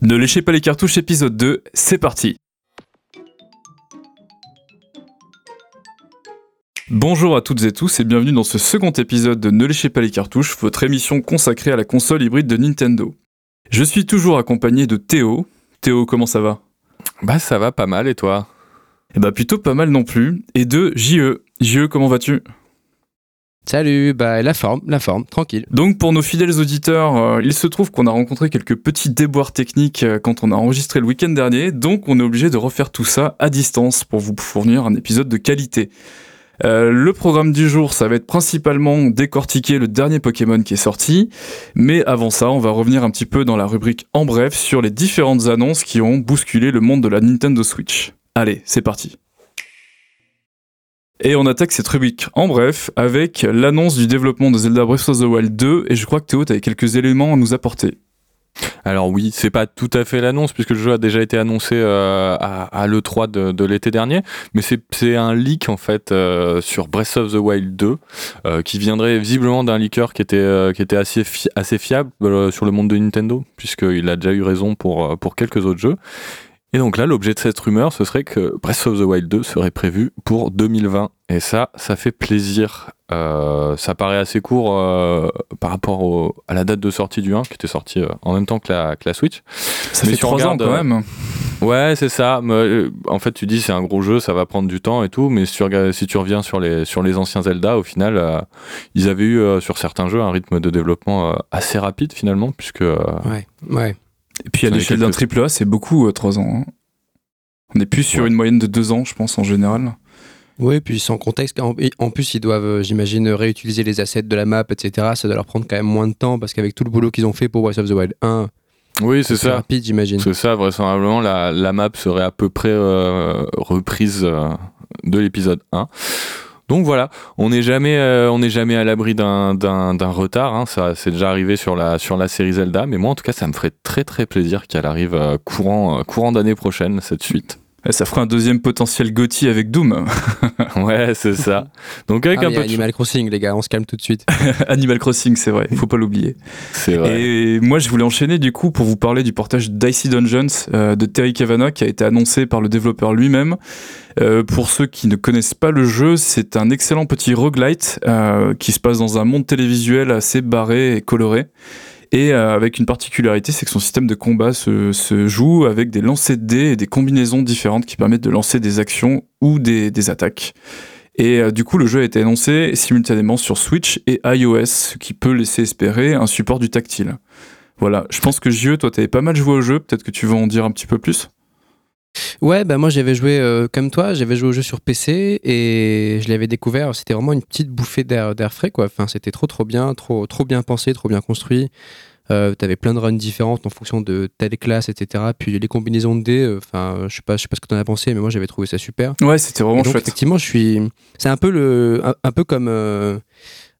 Ne léchez pas les cartouches épisode 2, c'est parti Bonjour à toutes et tous et bienvenue dans ce second épisode de Ne léchez pas les cartouches, votre émission consacrée à la console hybride de Nintendo. Je suis toujours accompagné de Théo. Théo, comment ça va? Bah ça va pas mal et toi? Eh bah plutôt pas mal non plus. Et de JE. JE, comment vas-tu? Salut, bah la forme, la forme, tranquille. Donc pour nos fidèles auditeurs, euh, il se trouve qu'on a rencontré quelques petits déboires techniques euh, quand on a enregistré le week-end dernier, donc on est obligé de refaire tout ça à distance pour vous fournir un épisode de qualité. Euh, le programme du jour, ça va être principalement décortiquer le dernier Pokémon qui est sorti, mais avant ça, on va revenir un petit peu dans la rubrique en bref sur les différentes annonces qui ont bousculé le monde de la Nintendo Switch. Allez, c'est parti. Et on attaque cette rubrique en bref avec l'annonce du développement de Zelda Breath of the Wild 2 et je crois que Théo t'avais quelques éléments à nous apporter. Alors oui, c'est pas tout à fait l'annonce puisque le jeu a déjà été annoncé euh, à, l'E3 de, l'été dernier, mais c'est un leak en fait euh, sur Breath of the Wild 2 euh, qui viendrait visiblement d'un leaker qui était, qui était assez, assez fiable sur le monde de Nintendo puisqu'il a déjà eu raison pour, pour quelques autres jeux. Et donc là, l'objet de cette rumeur, ce serait que Breath of the Wild 2 serait prévu pour 2020. Et ça, ça fait plaisir. Euh, ça paraît assez court euh, par rapport à la date de sortie du 1, qui était sorti euh, en même temps que la, que la Switch. Ça fait 3 ans quand même. Ouais, c'est ça. Mais, en fait, tu dis c'est un gros jeu, ça va prendre du temps et tout, mais si tu, regardes, si tu reviens sur les, sur les anciens Zelda, au final, ils avaient eu sur certains jeux un rythme de développement assez rapide finalement, puisque. ouais, ouais. Et puis à l'échelle d'un triple A, c'est beaucoup, 3 euh, ans. Hein. On est plus sur une moyenne de 2 ans, je pense, en général. Oui, puis sans contexte, en plus ils doivent, euh, j'imagine, réutiliser les assets de la map, etc. Ça doit leur prendre quand même moins de temps parce qu'avec tout le boulot qu'ils ont fait pour Breath of the Wild 1, oui, c'est ça. rapide, j'imagine. C'est ça, vraisemblablement, la, la, map serait à peu près euh, reprise de l'épisode 1. Donc voilà, on n'est jamais, euh, on jamais à l'abri d'un, retard. Hein. Ça, c'est déjà arrivé sur la, sur la série Zelda, mais moi en tout cas, ça me ferait très très plaisir qu'elle arrive euh, courant, euh, courant d'année prochaine cette suite. Ça ferait un deuxième potentiel Gotti avec Doom. ouais, c'est ça. Donc avec ah, un peu Animal Crossing, les gars, on se calme tout de suite. Animal Crossing, c'est vrai, il faut pas l'oublier. C'est vrai. Et moi, je voulais enchaîner du coup pour vous parler du portage Dicey Dungeons de Terry Kavanagh qui a été annoncé par le développeur lui-même. Euh, pour ceux qui ne connaissent pas le jeu, c'est un excellent petit roguelite euh, qui se passe dans un monde télévisuel assez barré et coloré. Et euh, avec une particularité, c'est que son système de combat se, joue avec des lancers de dés et des combinaisons différentes qui permettent de lancer des actions ou des, attaques. Et du coup, le jeu a été annoncé simultanément sur Switch et iOS, ce qui peut laisser espérer un support du tactile. Voilà, je pense que Jieux, toi, t'avais pas mal joué au jeu, peut-être que tu veux en dire un petit peu plus? Ouais, bah moi j'avais joué euh, comme toi, j'avais joué au jeu sur PC et je l'avais découvert. C'était vraiment une petite bouffée d'air, frais quoi. Enfin, c'était trop trop bien, trop trop bien pensé, trop bien construit. Euh, T'avais plein de runs différentes en fonction de telle classe, etc. Puis les combinaisons de dés, euh, enfin, je sais pas, je sais pas ce que t'en as pensé, mais moi j'avais trouvé ça super. Ouais, c'était vraiment donc, chouette. Effectivement, je suis. C'est un peu le, un, peu comme.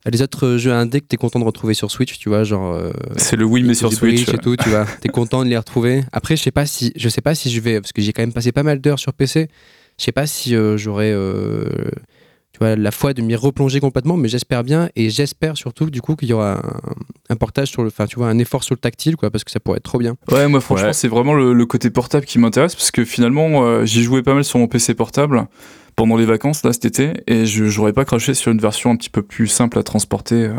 Euh, les autres jeux indés que t'es content de retrouver sur Switch, tu vois, genre. Euh, c'est le oui, mais sur Switch. Et tout, tu vois. T'es content de les retrouver. Après, je sais pas si, je sais pas si je vais, parce que j'ai quand même passé pas mal d'heures sur PC. Je sais pas si euh, j'aurai, euh, tu vois, la foi de m'y replonger complètement, mais j'espère bien et j'espère surtout du coup qu'il y aura un, portage sur le, enfin, tu vois, un effort sur le tactile, quoi, parce que ça pourrait être trop bien. Ouais, moi franchement, c'est vraiment le, le, côté portable qui m'intéresse parce que finalement, j'y jouais pas mal sur mon PC portable pendant les vacances là cet été et je j'aurais pas craché sur une version un petit peu plus simple à transporter euh,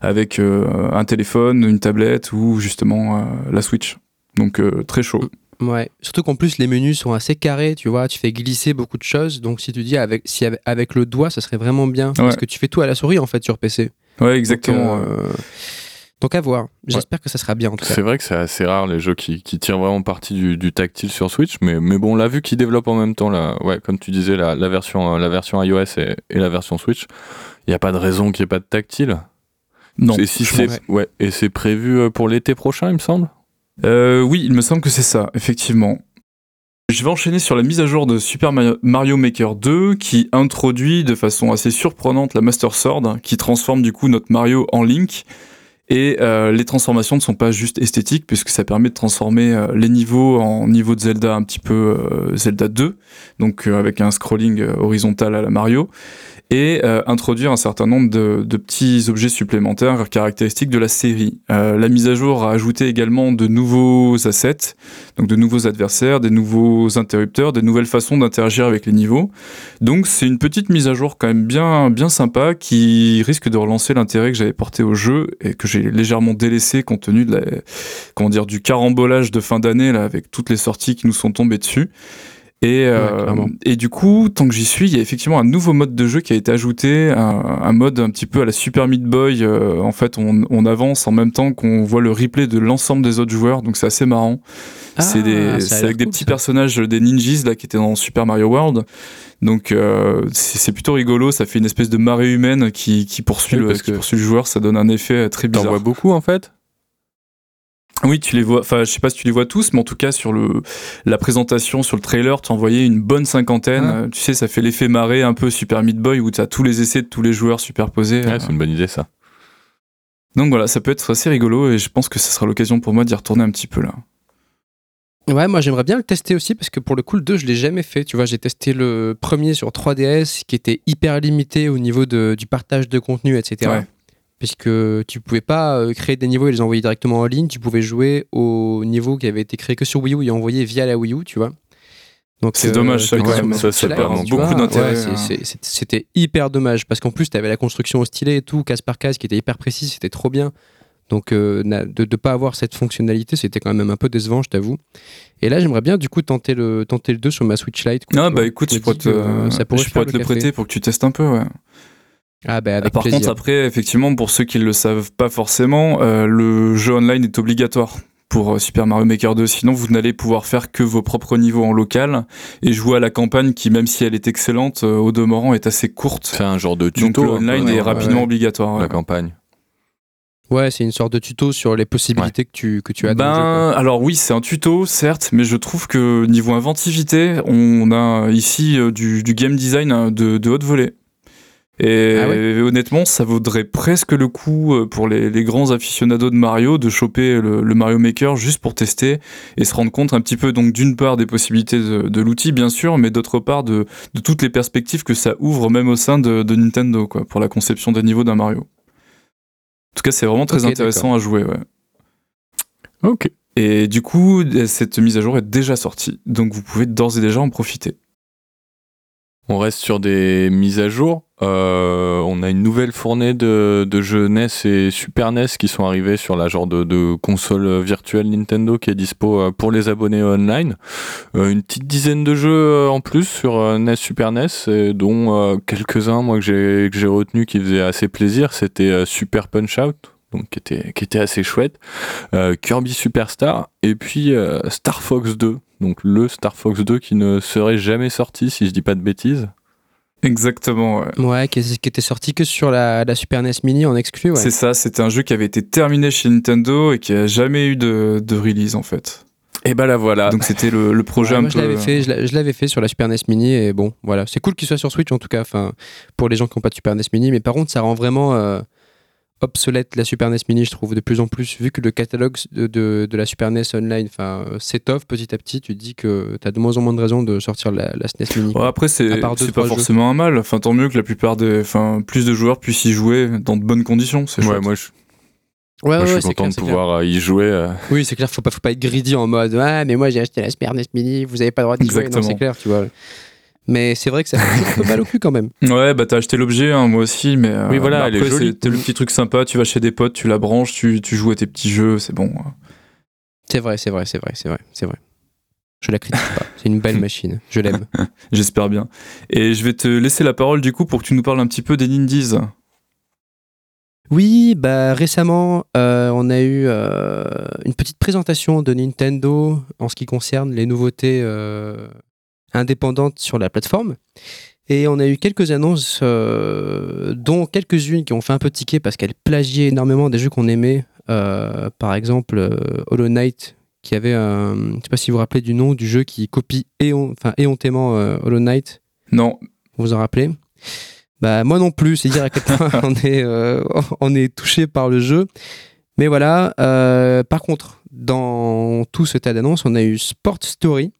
avec euh, un téléphone, une tablette ou justement euh, la Switch. Donc très chaud. Ouais, surtout qu'en plus les menus sont assez carrés, tu vois, tu fais glisser beaucoup de choses. Donc si tu dis avec si avec le doigt, ça serait vraiment bien parce que tu fais tout à la souris en fait sur PC. Ouais, exactement. Donc à voir. J'espère que ça sera bien en tout cas. C'est vrai que c'est assez rare les jeux qui, qui tirent vraiment parti du, du, tactile sur Switch, mais, mais bon, on l'a vu qu'ils développent en même temps, là, ouais, comme tu disais, la, la, version, la version iOS et, et la version Switch. Il n'y a pas de raison qu'il n'y ait pas de tactile. Non. Et, si c'est, ouais, et c'est prévu euh, pour l'été prochain, il me semble? Euh, Oui, il me semble que c'est ça, effectivement. Je vais enchaîner sur la mise à jour de Super Mario Maker 2 qui introduit de façon assez surprenante la Master Sword qui transforme du coup notre Mario en Link Et euh, les transformations ne sont pas juste esthétiques, puisque ça permet de transformer euh, les niveaux en niveau de Zelda un petit peu euh, Zelda 2, donc avec un scrolling horizontal à la Mario et introduire un certain nombre de, petits objets supplémentaires caractéristiques de la série. La mise à jour a ajouté également de nouveaux assets, donc de nouveaux adversaires, des nouveaux interrupteurs, des nouvelles façons d'interagir avec les niveaux. Donc c'est une petite mise à jour quand même bien, bien sympa qui risque de relancer l'intérêt que j'avais porté au jeu et que j'ai légèrement délaissé compte tenu de la, comment dire, du carambolage de fin d'année là avec toutes les sorties qui nous sont tombées dessus. Et, euh, et du coup, tant que j'y suis, il y a effectivement un nouveau mode de jeu qui a été ajouté, un, un mode un petit peu à la Super Meat Boy. Euh, en fait, on, on, avance en même temps qu'on voit le replay de l'ensemble des autres joueurs, donc c'est assez marrant. Ah, c'est avec des petits personnages, des ninjas là qui étaient dans Super Mario World. Donc euh, c'est plutôt rigolo, ça fait une espèce de marée humaine qui, qui poursuit, le, qui poursuit le joueur, ça donne un effet très bizarre. T'en vois beaucoup en fait? Oui, tu les vois. Enfin, je sais pas si tu les vois tous, mais en tout cas sur le la présentation, sur le trailer, tu envoyais une bonne cinquantaine. Euh, tu sais, ça fait l'effet marée un peu Super Meat Boy où tu as tous les essais de tous les joueurs superposés. Ouais, c'est une bonne idée ça. Donc voilà, ça peut être assez rigolo et je pense que ce sera l'occasion pour moi d'y retourner un petit peu là. Ouais, moi j'aimerais bien le tester aussi parce que pour le coup, le 2, je l'ai jamais fait. Tu vois, j'ai testé le premier sur 3DS qui était hyper limité au niveau de, du partage de contenu, etc. Ouais puisque tu pouvais pas euh, créer des niveaux et les envoyer directement en ligne, tu pouvais jouer au niveau qui avait été créé que sur Wii U et envoyé via la Wii U, tu vois. Donc c'est dommage, ça, quand même, ça, perd beaucoup d'intérêt. Hein. C'était hyper dommage parce qu'en plus tu avais la construction au stylet et tout, case par case, qui était hyper précis, c'était trop bien. Donc euh, de ne pas avoir cette fonctionnalité, c'était quand même un peu décevant, je t'avoue. Et là, j'aimerais bien du coup tenter le, tenter le 2 sur ma Switch Lite. Ah bah écoute, je pourrais te, ça pourrait je pourrais te le prêter pour que tu testes un peu, ouais. Ah bah avec Par plaisir. contre, après, effectivement, pour ceux qui ne le savent pas forcément, euh, le jeu online est obligatoire pour euh, Super Mario Maker 2. Sinon, vous n'allez pouvoir faire que vos propres niveaux en local et jouer à la campagne qui, même si elle est excellente, au demeurant est assez courte. C'est un genre de tuto. Donc, le online est rapidement ouais. obligatoire. La campagne. Ouais, c'est une sorte de tuto sur les possibilités ouais. que, tu, que tu as ben, dans le jeu. Alors oui, c'est un tuto, certes, mais je trouve que niveau inventivité, on a ici du, du game design de, de haute volée. Et ah ouais honnêtement, ça vaudrait presque le coup euh, pour les, les grands aficionados de Mario de choper le, le, Mario Maker juste pour tester et se rendre compte un petit peu, donc d'une part des possibilités de, de l'outil, bien sûr, mais d'autre part de, de, toutes les perspectives que ça ouvre même au sein de, de Nintendo, quoi, pour la conception des niveaux d'un Mario. En tout cas, c'est vraiment très okay, intéressant à jouer, ouais. Ok. Et du coup, cette mise à jour est déjà sortie, donc vous pouvez d'ores et déjà en profiter. On reste sur des mises à jour. Euh, on a une nouvelle fournée de, de, jeux NES et Super NES qui sont arrivés sur la genre de, de console virtuelle Nintendo qui est dispo euh, pour les abonnés online. Euh, une petite dizaine de jeux euh, en plus sur NES Super NES, et dont euh, quelques-uns moi que j'ai retenu qui faisaient assez plaisir. C'était Super Punch Out. Donc, qui était, qui était assez chouette, Kirby Superstar, et puis Star Fox 2, donc le Star Fox 2 qui ne serait jamais sorti si je dis pas de bêtises. Exactement, ouais. Ouais, qui, qui, était sorti que sur la, la Super NES Mini en exclu, ouais. C'est ça, c'était un jeu qui avait été terminé chez Nintendo et qui a jamais eu de, de release en fait. Et bah là voilà. Donc c'était le, le, projet ouais, un moi, peu. Je l'avais fait, je l'avais fait sur la Super NES Mini et bon, voilà. C'est cool qu'il soit sur Switch en tout cas, enfin, pour les gens qui n'ont pas de Super NES Mini, mais par contre, ça rend vraiment. Euh, obsolète la Super NES Mini, je trouve, de plus en plus, vu que le catalogue de, de, de la Super NES Online s'étoffe petit à petit, tu te dis que tu as de moins en moins de raisons de sortir la, la SNES Mini. Ouais, après, c'est pas forcément jeux. un mal. Enfin, tant mieux que la plupart des. Enfin, plus de joueurs puissent y jouer dans de bonnes conditions. C'est ouais, moi, je. Ouais, moi, ouais, je suis content clair, de pouvoir euh, y jouer. Euh... Oui, c'est clair, faut pas, faut pas être greedy en mode Ah, mais moi j'ai acheté la Super NES Mini, vous avez pas le droit d'y jouer. Non, c'est clair, tu vois. Mais c'est vrai que ça fait un peu mal au cul quand même. Ouais, bah t'as acheté l'objet, hein, moi aussi, mais oui, voilà, après, c'est le petit truc sympa, tu vas chez des potes, tu la branches, tu, tu joues à tes petits jeux, c'est bon. C'est vrai, c'est vrai, c'est vrai, c'est vrai, c'est vrai. Je la critique pas, c'est une belle machine, je l'aime. J'espère bien. Et je vais te laisser la parole du coup pour que tu nous parles un petit peu des Nindies. Oui, bah récemment, euh, on a eu euh, une petite présentation de Nintendo en ce qui concerne les nouveautés euh, indépendante sur la plateforme. Et on a eu quelques annonces, euh, dont quelques-unes qui ont fait un peu tiquer parce qu'elles plagiaient énormément des jeux qu'on aimait. Euh, par exemple, euh, Hollow Knight, qui avait un. Je sais pas si vous vous rappelez du nom du jeu qui copie éon, éhontément Hollow Knight. Non. Vous vous en rappelez? Bah, Moi non plus, c'est dire à quel point on, est, on est touché par le jeu. Mais voilà, par contre, dans tout ce tas d'annonces, on a eu Sport Story,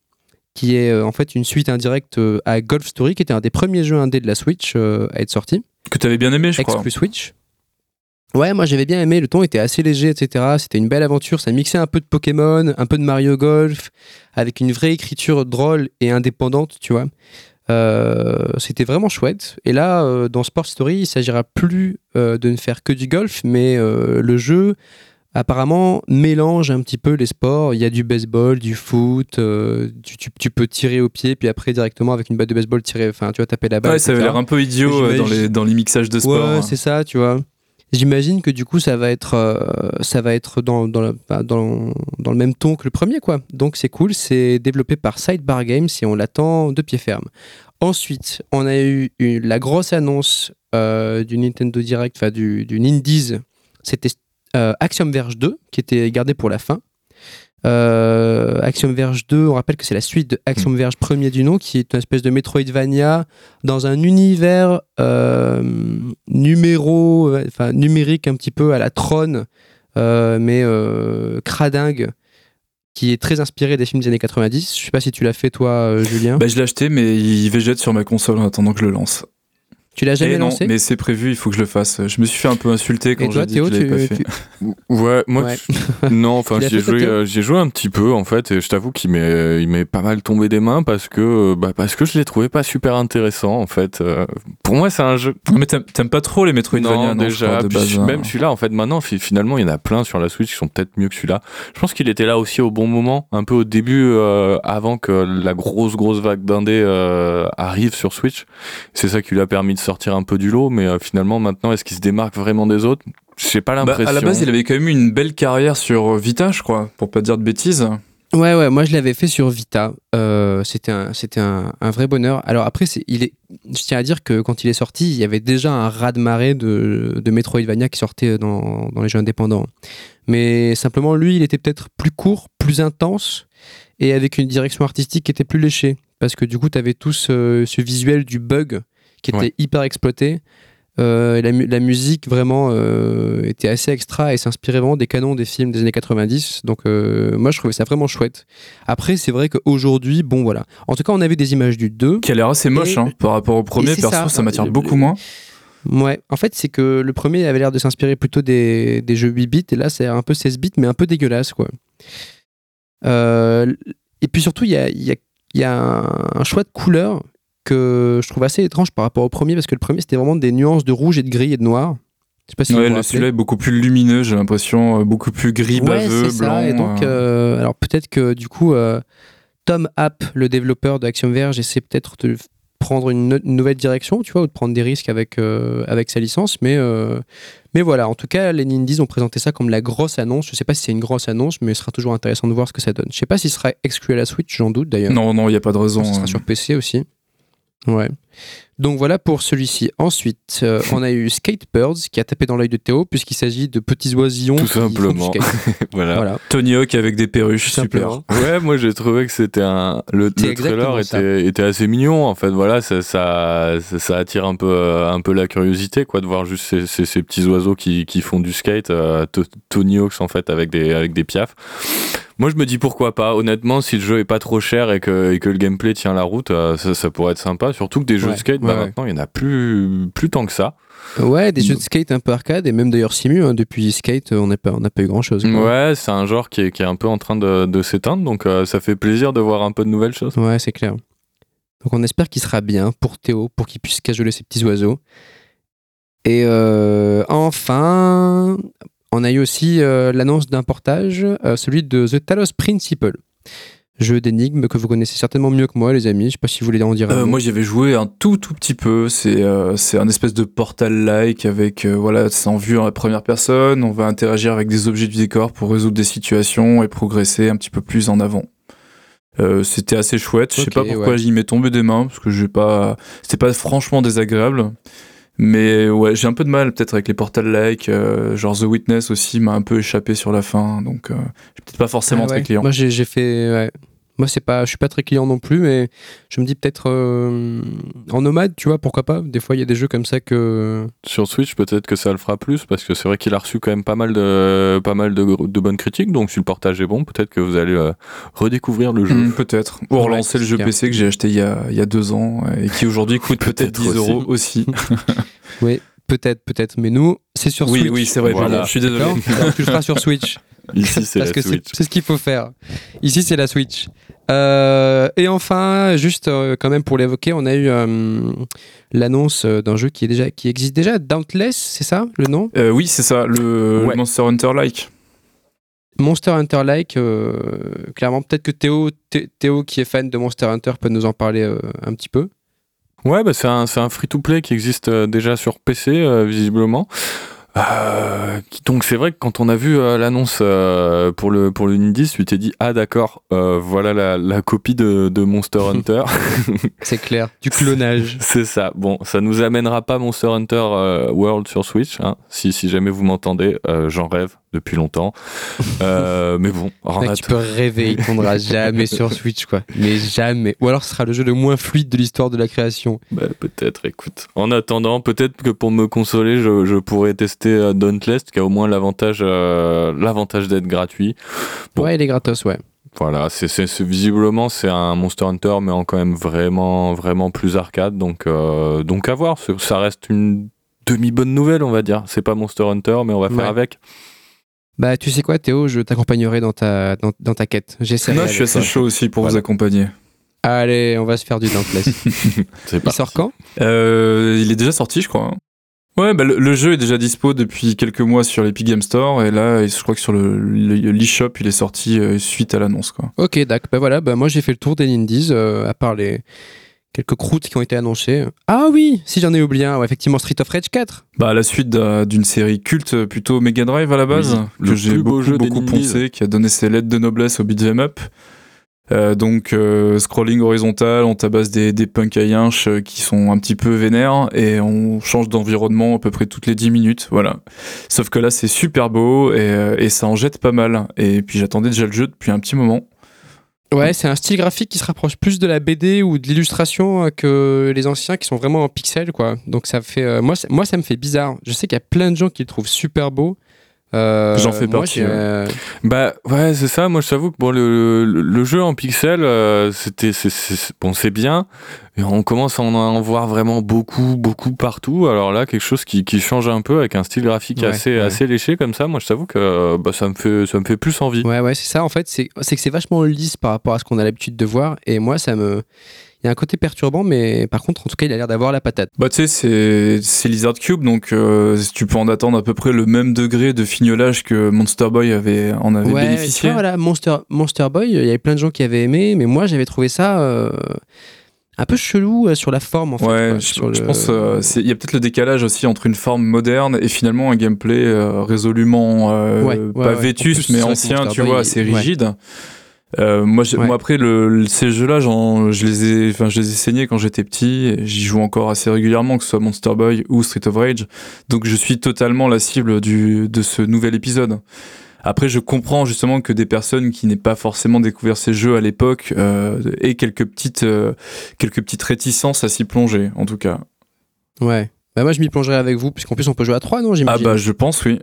qui est euh, en fait une suite indirecte euh, à Golf Story, qui était un des premiers jeux indés de la Switch euh, à être sorti. Que tu avais bien aimé, je crois. Exclu Switch. Ouais, moi j'avais bien aimé, le ton était assez léger, etc. C'était une belle aventure, ça mixait un peu de Pokémon, un peu de Mario Golf, avec une vraie écriture drôle et indépendante, tu vois. Euh, C'était vraiment chouette. Et là, euh, dans Sport Story, il s'agira plus euh, de ne faire que du golf, mais le jeu apparemment mélange un petit peu les sports. Il y a du baseball, du foot, euh, tu, tu- tu peux tirer au pied, puis après directement avec une batte de baseball tirer, enfin tu vois taper la balle. Ouais, ça avait l'air un peu idiot euh, dans les, dans les mixages de sport. Ouais, hein. c'est ça, tu vois. J'imagine que du coup, ça va être, euh, ça va être dans, dans, le, dans, dans le même ton que le premier, quoi. Donc c'est cool, c'est développé par Sidebar Games et on l'attend de pied ferme. Ensuite, on a eu une- la grosse annonce du Nintendo Direct, enfin du, du Nindies. C'était euh, Axiom Verge 2 qui était gardé pour la fin. Euh, Axiom Verge 2, on rappelle que c'est la suite de Axiom Verge premier du nom, qui est une espèce de Metroidvania dans un univers euh, numéro, enfin numérique un petit peu à la trône, mais cradingue, qui est très inspiré des films des années 90. Je sais pas si tu l'as fait toi, Julien. Bah, je l'ai acheté, mais il végète sur ma console en attendant que je le lance. Tu l'as jamais Eh non, lancé mais c'est prévu, il faut que je le fasse. Je me suis fait un peu insulter quand Et toi, j'ai dit Théo, que je l'avais tu, pas fait. tu- Ouais, moi, Ouais. je- non, enfin, Tu l'as j'y ai fait, toi, joué, euh, j'y ai joué un petit peu, en fait, et je t'avoue qu'il m'est, il m'est pas mal tombé des mains parce que, euh, bah, parce que je l'ai trouvé pas super intéressant, en fait. Euh, Pour moi, c'est un jeu. Mais t'aimes t'aimes pas trop les Metroidvania, non, déjà. crois, de puis base, hein. même celui-là, en fait, maintenant, fi- finalement, il y en a plein sur la Switch qui sont peut-être mieux que celui-là. Je pense qu'il était là aussi au bon moment, un peu au début, euh, avant que la grosse, grosse vague d'indés euh, arrive sur Switch. C'est ça qui lui a permis de sortir un peu du lot, mais euh, finalement, maintenant, est-ce qu'il se démarque vraiment des autres? J'ai pas Bah, l'impression. à la base, il avait quand même eu une belle carrière sur Vita, je crois, pour pas dire de bêtises. Ouais, ouais, moi je l'avais fait sur Vita. Euh, c'était un, c'était un, un vrai bonheur. Alors après, c'est, il est, je tiens à dire que quand il est sorti, il y avait déjà un raz-de-marée de, de Metroidvania qui sortait dans, dans les jeux indépendants. Mais simplement, lui, il était peut-être plus court, plus intense et avec une direction artistique qui était plus léchée. Parce que du coup, tu avais tout ce, ce visuel du bug qui était Ouais. hyper exploité. Euh, la, mu- la musique vraiment euh, était assez extra et s'inspirait vraiment des canons des films des années 90. Donc euh, moi je trouvais ça vraiment chouette. Après c'est vrai qu'aujourd'hui, bon voilà. En tout cas on a vu des images du 2. Qui a l'air assez moche Et- hein, par rapport au premier. Perso, ça. ça, m'attire beaucoup moins. Ouais, en fait c'est que le premier avait l'air de s'inspirer plutôt des, des jeux 8 bits et là c'est un peu 16 bits mais un peu dégueulasse quoi. Et puis surtout il y a, y a- y a un, un choix de couleurs que je trouve assez étrange par rapport au premier parce que le premier c'était vraiment des nuances de rouge et de gris et de noir. Je sais pas si Ouais, celui-là est beaucoup plus lumineux, j'ai l'impression, euh, beaucoup plus gris, Ouais, baveux, ça. blanc. Et donc, euh, euh, alors peut-être que du coup, euh, Tom App, le développeur de Axiom Verge, essaie peut-être de prendre une, no- une nouvelle direction, tu vois, ou de prendre des risques avec, euh, avec sa licence. Mais, mais voilà, en tout cas, les Nindies ont présenté ça comme la grosse annonce. Je sais pas si c'est une grosse annonce, mais ce sera toujours intéressant de voir ce que ça donne. Je sais pas s'il sera exclu à la Switch, j'en doute d'ailleurs. Non, non, il n'y a pas de raison. Ce sera euh. sur PC aussi. Ouais. Donc voilà pour celui-ci. Ensuite, euh, on a eu Skatebirds qui a tapé dans l'œil de Théo puisqu'il s'agit de petits oisillons. Tout simplement. voilà. voilà. Tony Hawk avec des perruches, super. Ouais, moi j'ai trouvé que c'était un. Le, le trailer était, était assez mignon en fait. Voilà, ça, ça, ça, ça attire un peu, euh, un peu la curiosité quoi, de voir juste ces, ces, ces petits oiseaux qui, qui font du skate. euh, To- Tony Hawks en fait avec des, avec des piafs. Moi je me dis pourquoi pas. Honnêtement, si le jeu est pas trop cher et que, et que le gameplay tient la route, euh, ça, ça pourrait être sympa. Surtout que des jeux Ouais, de skate, ouais, bah, ouais. maintenant il y en a plus, plus tant que ça. Ouais, des jeux de skate un peu arcade et même d'ailleurs Simu. hein, depuis Skate, on n'a pas, on pas eu grand chose. Ouais, c'est un genre qui est, qui est un peu en train de, de s'éteindre, donc euh, ça fait plaisir de voir un peu de nouvelles choses. Ouais, c'est clair. Donc on espère qu'il sera bien pour Théo, pour qu'il puisse cajoler ses petits oiseaux. Et euh, enfin, on a eu aussi euh, l'annonce d'un portage, euh, celui de The Talos Principle. Jeu d'énigmes que vous connaissez certainement mieux que moi, les amis. Je sais pas si vous voulez en dire un Euh, moi j'y avais joué un tout tout petit peu. C'est euh, c'est un espèce de portal-like avec voilà c'est en vue en première personne. On va interagir avec des objets du décor pour résoudre des situations et progresser un petit peu plus en avant. Euh, c'était assez chouette. Je sais Ok, pas pourquoi ouais. j'y m'est tombé des mains parce que j'ai pas c'était pas franchement désagréable. Mais ouais j'ai un peu de mal peut-être avec les portal-like. euh, genre The Witness aussi m'a un peu échappé sur la fin donc euh, j'ai peut-être pas forcément Ah très client. Moi j'ai j'ai fait. ouais. Moi, c'est pas, je suis pas très client non plus, mais je me dis peut-être euh, en nomade, tu vois, pourquoi pas. Des fois, il y a des jeux comme ça que. Sur Switch, peut-être que ça le fera plus, parce que c'est vrai qu'il a reçu quand même pas mal de, pas mal de, de bonnes critiques. Donc, si le portage est bon, peut-être que vous allez euh, redécouvrir le jeu. Mm, peut-être. Ou relancer le jeu PC que j'ai acheté il y, a, il y a deux ans et qui aujourd'hui coûte peut-être 10 euros aussi. oui, peut-être, peut-être. Mais nous, c'est sur oui, Switch. Oui, c'est vrai. Voilà. Je suis désolé. Alors, tu le feras sur Switch. Ici, c'est la que Switch. c'est c'est ce qu'il faut faire. Ici, c'est la Switch. Euh, et enfin, juste euh, quand même pour l'évoquer, on a eu euh, l'annonce d'un jeu qui, est déjà, qui existe déjà, Dauntless, c'est ça le nom? Euh, oui, c'est ça, le Ouais. Monster Hunter Like. Monster Hunter Like, euh, clairement, peut-être que Théo, Thé- Théo, qui est fan de Monster Hunter, peut nous en parler euh, un petit peu. Ouais, bah c'est un, c'est un free-to-play qui existe déjà sur PC, euh, visiblement. Euh, donc c'est vrai que quand on a vu euh, l'annonce euh, pour le pour le Indies, tu t'es dit ah d'accord, euh, voilà la, la copie de, de Monster Hunter. C'est clair, du clonage. c'est ça. Bon, ça nous amènera pas Monster Hunter euh, World sur Switch. Hein. Si si jamais vous m'entendez, euh, j'en rêve depuis longtemps. Euh, mais bon, att- tu peux rêver, il tournera jamais sur Switch, quoi. Mais jamais. Ou alors ce sera le jeu le moins fluide de l'histoire de la création. Bah, peut-être, écoute. En attendant, peut-être que pour me consoler, je, je pourrais tester euh, Dauntless, qui a au moins l'avantage euh, l'avantage d'être gratuit. Bon. Ouais, il est gratos, ouais. Voilà, c'est visiblement c'est un Monster Hunter, mais en quand même vraiment vraiment plus arcade. Donc euh, donc à voir. Ça reste une demi bonne nouvelle, on va dire. C'est pas Monster Hunter, mais on va faire Ouais. avec. Bah, tu sais quoi, Théo, je t'accompagnerai dans ta, dans, dans ta quête. J'essaierai. Moi, je suis assez toi. chaud aussi pour vous accompagner. Allez, on va se faire du Dauntless. C'est il parti. sort quand? Euh, il est déjà sorti, je crois. hein. Ouais, bah, le, le jeu est déjà dispo depuis quelques mois sur l'Epic Game Store et là, je crois que sur le le- l'eShop, il est sorti euh, suite à l'annonce. quoi. Ok, d'accord. Bah voilà, bah moi j'ai fait le tour des Indies, euh, à part les quelques croûtes qui ont été annoncées. Ah oui, si j'en ai oublié un, ouais, effectivement Street of Rage 4. Bah, à la suite d'un- d'une série culte euh, plutôt Mega Drive à la base, Oui, que le j'ai plus beau beaucoup, jeu beaucoup poncé, qui a donné ses lettres de noblesse au beat'em up. Euh, donc euh, scrolling horizontal, on tabasse des, des punks à yinches euh, qui sont un petit peu vénères et on change d'environnement à peu près toutes les 10 minutes, voilà. Sauf que là c'est super beau et, et ça en jette pas mal. Et puis j'attendais déjà le jeu depuis un petit moment. Ouais, c'est un style graphique qui se rapproche plus de la BD ou de l'illustration euh, que les anciens qui sont vraiment en pixels, quoi. Donc ça fait. euh, moi, moi, ça me fait bizarre. Je sais qu'il y a plein de gens qui le trouvent super beau. Euh, J'en fais partie, ouais. euh, Bah ouais, c'est ça. Moi, je t'avoue que bon, le, le, le jeu en pixel, euh, c'était, bon, c'est bien. Et on commence à en, en voir vraiment beaucoup, beaucoup partout. Alors là, quelque chose qui, qui change un peu avec un style graphique Ouais, assez, ouais. assez léché comme ça. Moi, je t'avoue que bah, ça me fait, ça me fait plus envie. Ouais, ouais, c'est ça. En fait, c'est que c'est vachement lisse par rapport à ce qu'on a l'habitude de voir. Et moi, ça me. Il y a un côté perturbant, mais par contre, en tout cas, il a l'air d'avoir la patate. Bah tu sais, c'est Lizard Cube, donc euh, tu peux en attendre à peu près le même degré de fignolage que Monster Boy avait, en avait Ouais, tu bénéficié. vois, voilà, Monster, Monster Boy, il y avait plein de gens qui avaient aimé, mais moi, j'avais trouvé ça euh, un peu chelou euh, sur la forme, en fait. Ouais, quoi, je, sur je le- pense euh, il y a peut-être le décalage aussi entre une forme moderne et finalement un gameplay euh, résolument euh, Ouais, ouais, pas vétuste mais ancien, tu vois, assez rigide. Euh, moi, Ouais. moi après le, le- ces jeux-là, je les ai, enfin je les ai saignés quand j'étais petit. et J'y joue encore assez régulièrement, que ce soit Monster Boy ou Street of Rage. Donc je suis totalement la cible du, de ce nouvel épisode. Après, je comprends justement que des personnes qui n'aient pas forcément découvert ces jeux à l'époque euh, aient quelques petites, euh, quelques petites réticences à s'y plonger, en tout cas. Ouais. Bah, moi, je m'y plongerai avec vous, puisqu'en plus, on peut jouer à 3, non Ah j'imagine bah je pense oui.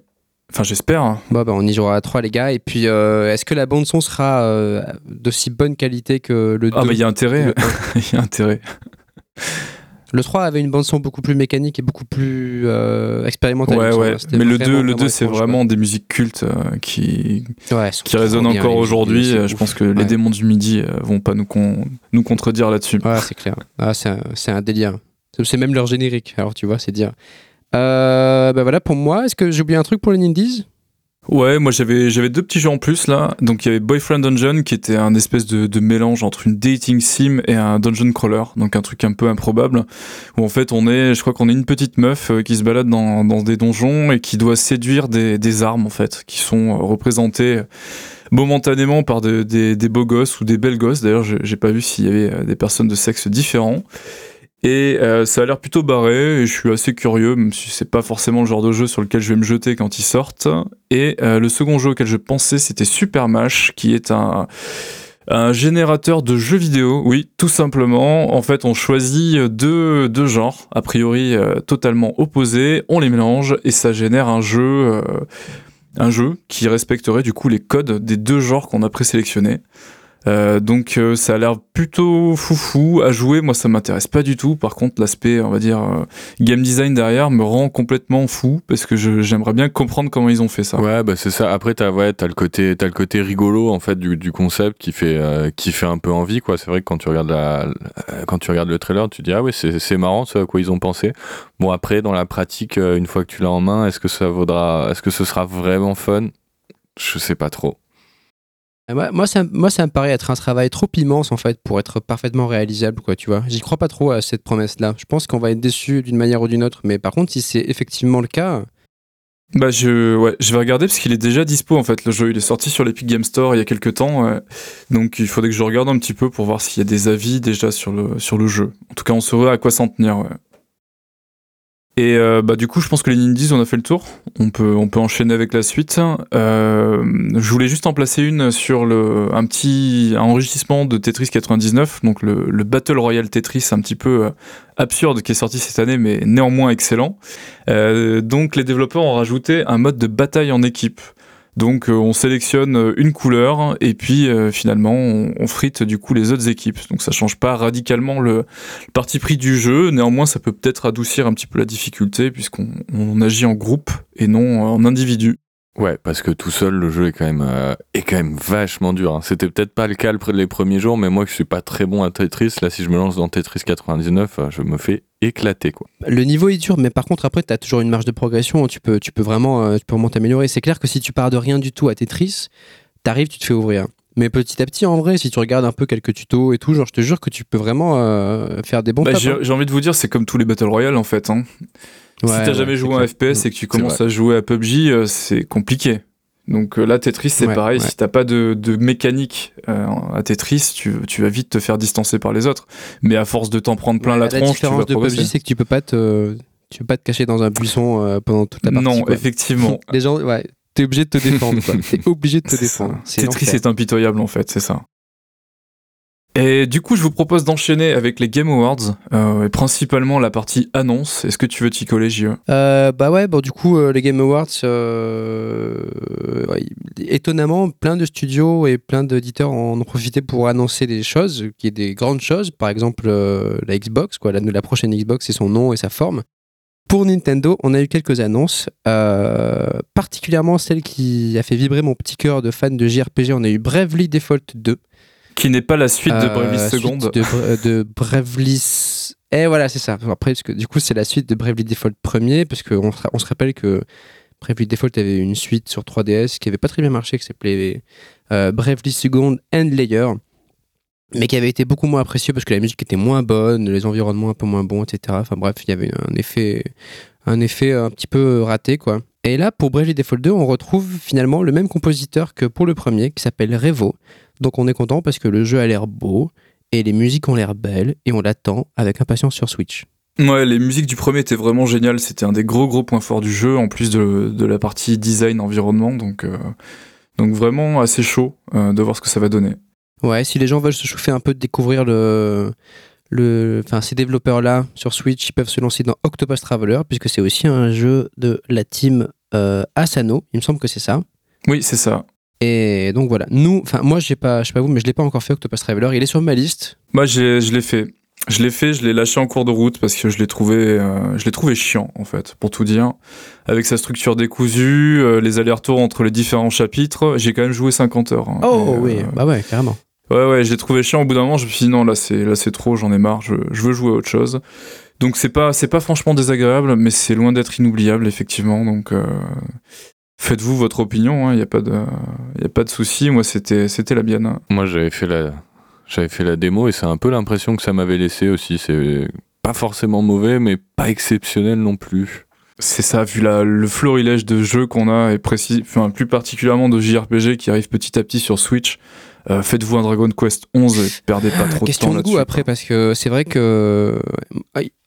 Enfin j'espère. hein. Bon, bah, on y jouera à 3, les gars. Et puis, euh, est-ce que la bande-son sera euh, d'aussi bonne qualité que le 2 Ah bah il y a intérêt. Le- Il y a intérêt. Le 3 avait une bande-son beaucoup plus mécanique et beaucoup plus euh, expérimentale. Ouais ouais. Mais le vraiment, 2, le vraiment 2 c'est vraiment des musiques cultes euh, qui. Ouais, qui résonnent encore aujourd'hui. Je pense que Ouais. les démons du midi vont pas nous, con- nous contredire là-dessus. Ouais, c'est clair. Ah, c'est un, un délire. C'est même leur générique, alors tu vois, c'est dire. Euh, bah voilà pour moi. Est-ce que j'ai oublié un truc pour les Nindies? Ouais, moi j'avais j'avais deux petits jeux en plus là. Donc il y avait Boyfriend Dungeon qui était un espèce de, de mélange entre une dating sim et un dungeon crawler, donc un truc un peu improbable où en fait on est, je crois qu'on est une petite meuf euh, qui se balade dans, dans des donjons et qui doit séduire des, des armes en fait, qui sont euh, représentées momentanément par de- des, des beaux gosses ou des belles gosses. D'ailleurs, j'ai pas vu s'il y avait euh, des personnes de sexe différents. Et euh, ça a l'air plutôt barré, et je suis assez curieux, même si c'est pas forcément le genre de jeu sur lequel je vais me jeter quand ils sortent. Et euh, le second jeu auquel je pensais, c'était Super Mash, qui est un, générateur de jeux vidéo, oui, tout simplement. En fait, on choisit deux, genres, a priori euh, totalement opposés, on les mélange et ça génère un jeu, un jeu qui respecterait du coup les codes des deux genres qu'on a présélectionnés. Euh, donc euh, ça a l'air plutôt foufou à jouer. Moi, ça m'intéresse pas du tout. Par contre, l'aspect, on va dire, euh, game design derrière me rend complètement fou parce que j'aimerais bien comprendre comment ils ont fait ça. Ouais, bah c'est ça. Après, t'as ouais, as le côté, as le côté rigolo en fait du, concept qui fait, qui fait un peu envie quoi. C'est vrai que quand tu regardes la, quand tu regardes le trailer, tu te dis ah ouais, c'est marrant, ce à quoi ils ont pensé. Bon après, dans la pratique, une fois que tu l'as en main, est-ce que ça vaudra, est-ce que ce sera vraiment fun? Je sais pas trop. Moi, ça, moi, ça me paraît être un travail trop immense en fait pour être parfaitement réalisable, quoi, tu vois. J'y crois pas trop à cette promesse-là. Je pense qu'on va être déçu d'une manière ou d'une autre, mais par contre, si c'est effectivement le cas. Bah je, ouais, je vais regarder parce qu'il est déjà dispo en fait. Le jeu il est sorti sur l'Epic Game Store il y a quelques temps, donc il faudrait que je regarde un petit peu pour voir s'il y a des avis déjà sur le sur le jeu. En tout cas, on saurait à quoi s'en tenir. Et euh, bah, du coup, je pense que les Nindies, on a fait le tour. On peut, on peut enchaîner avec la suite. Euh, je voulais juste en placer une sur le, un petit enrichissement de Tetris 99, donc le, le Battle Royale Tetris un petit peu euh, absurde qui est sorti cette année, mais néanmoins excellent. Euh, donc les développeurs ont rajouté un mode de bataille en équipe. Donc euh, on sélectionne euh, une couleur et puis euh, finalement on, frite du coup les autres équipes. Donc ça change pas radicalement le, parti pris du jeu. Néanmoins ça peut peut-être adoucir un petit peu la difficulté puisqu'on agit en groupe et non en individu. Ouais, parce que tout seul, le jeu est quand même, euh, est quand même vachement dur. Hein. C'était peut-être pas le cas les premiers jours, mais moi qui suis pas très bon à Tetris, là, si je me lance dans Tetris 99, euh, je me fais éclater, quoi. Le niveau est dur, mais par contre, après, tu as toujours une marge de progression. Tu peux, tu peux vraiment, euh, tu peux vraiment t'améliorer. C'est clair que si tu pars de rien du tout à Tetris, t'arrives, tu te fais ouvrir. Mais petit à petit, en vrai, si tu regardes un peu quelques tutos et tout, genre, je te jure que tu peux vraiment faire des bons bah, hein. J'ai envie de vous dire, c'est comme tous les Battle Royale, en fait. Hein si t'as jamais joué à un FPS et que tu commences à jouer à PUBG, euh, c'est compliqué. Donc euh, là, Tetris, c'est pareil. Si t'as pas de, de mécanique euh, à Tetris, tu, tu, vas vite te faire distancer par les autres. Mais à force de t'en prendre plein la, tronche, la différence de PUBG, c'est que tu peux pas te, tu peux pas te cacher dans un buisson pendant toute la partie. Non, effectivement. Les gens, ouais, t'es obligé de te défendre. T'es obligé de te défendre. Tetris est impitoyable en fait, c'est ça. Et du coup, je vous propose d'enchaîner avec les Game Awards, euh, et principalement la partie annonce. Est-ce que tu veux t'y coller, JE euh, Bah ouais, bon, du coup, euh, les Game Awards, étonnamment, plein de studios et plein d'éditeurs en ont profité pour annoncer des choses, qui est des grandes choses. Par exemple, la Xbox, quoi, la, la prochaine Xbox, c'est son nom et sa forme. Pour Nintendo, on a eu quelques annonces, particulièrement celle qui a fait vibrer mon petit cœur de fan de JRPG. On a eu Bravely Default 2. Qui n'est pas la suite de Bravely euh, Second. De, de Bravely. Et eh, voilà, c'est ça. Après, parce que, du coup, c'est la suite de Bravely Default premier, parce qu'on on se rappelle que Bravely Default avait une suite sur 3DS qui avait pas très bien marché, qui s'appelait euh, Bravely Second and Layer, mais qui avait été beaucoup moins apprécié parce que la musique était moins bonne, les environnements un peu moins bons, etc. Enfin bref, il y avait un effet, un effet un petit peu raté, quoi. Et là, pour Bravely Default 2, on retrouve finalement le même compositeur que pour le premier, qui s'appelle Revo. Donc on est content parce que le jeu a l'air beau, et les musiques ont l'air belles, et on l'attend avec impatience sur Switch. Ouais, les musiques du premier étaient vraiment géniales. C'était un des gros gros points forts du jeu, en plus de, la partie design environnement. Donc, euh, donc vraiment assez chaud euh, de voir ce que ça va donner. Ouais, si les gens veulent se chauffer un peu de découvrir le, le, enfin, ces développeurs-là sur Switch, ils peuvent se lancer dans Octopus Traveler, puisque c'est aussi un jeu de la team euh, Asano, il me semble que c'est ça. Oui, c'est ça. Et donc voilà, nous, enfin moi j'ai pas, je sais pas vous, mais je l'ai pas encore fait Octopus Traveler. Il est sur ma liste. Moi je l'ai fait. Je l'ai fait, je l'ai lâché en cours de route parce que je l'ai trouvé, euh, je l'ai trouvé chiant en fait, pour tout dire. Avec sa structure décousue, euh, les allers-retours entre les différents chapitres, j'ai quand même joué 50 heures. Hein. oh oui, bah ouais, carrément. Ouais ouais, j'ai trouvé chiant. Au bout d'un moment, je me suis dit non là c'est là c'est trop, j'en ai marre, je, je veux jouer à autre chose. Donc c'est pas c'est pas franchement désagréable, mais c'est loin d'être inoubliable effectivement. Donc euh, faites-vous votre opinion, il hein, n'y a pas de y a pas de souci. Moi c'était c'était la mienne. Hein. Moi j'avais fait la j'avais fait la démo et c'est un peu l'impression que ça m'avait laissé aussi. C'est pas forcément mauvais, mais pas exceptionnel non plus. C'est ça, vu la, le florilège de jeux qu'on a, et précis, enfin, plus particulièrement de JRPG qui arrivent petit à petit sur Switch, euh, faites-vous un Dragon Quest 11 et perdez pas trop de Question temps de là-dessus. goût après, parce que c'est vrai que.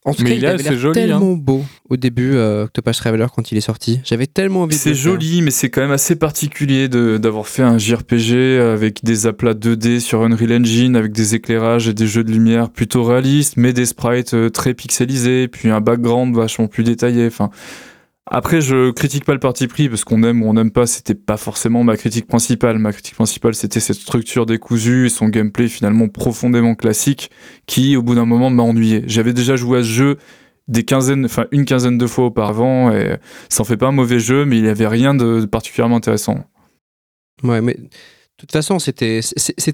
En tout Mais cas, il avait joli, hein. tellement beau au début, euh, Octopus Traveler, quand il est sorti. J'avais tellement envie de C'est le faire. joli, mais c'est quand même assez particulier de- d'avoir fait un JRPG avec des aplats 2D sur Unreal Engine, avec des éclairages et des jeux de lumière plutôt réalistes, mais des sprites euh, très pixelisés, puis un background vachement plus détaillé. Enfin, après, je critique pas le parti pris parce qu'on aime ou on n'aime pas. C'était pas forcément ma critique principale. Ma critique principale, c'était cette structure décousue et son gameplay finalement profondément classique, qui au bout d'un moment m'a ennuyé. J'avais déjà joué à ce jeu des enfin une quinzaine de fois auparavant et ça en fait pas un mauvais jeu, mais il y avait rien de particulièrement intéressant. Ouais, mais de toute façon, c'était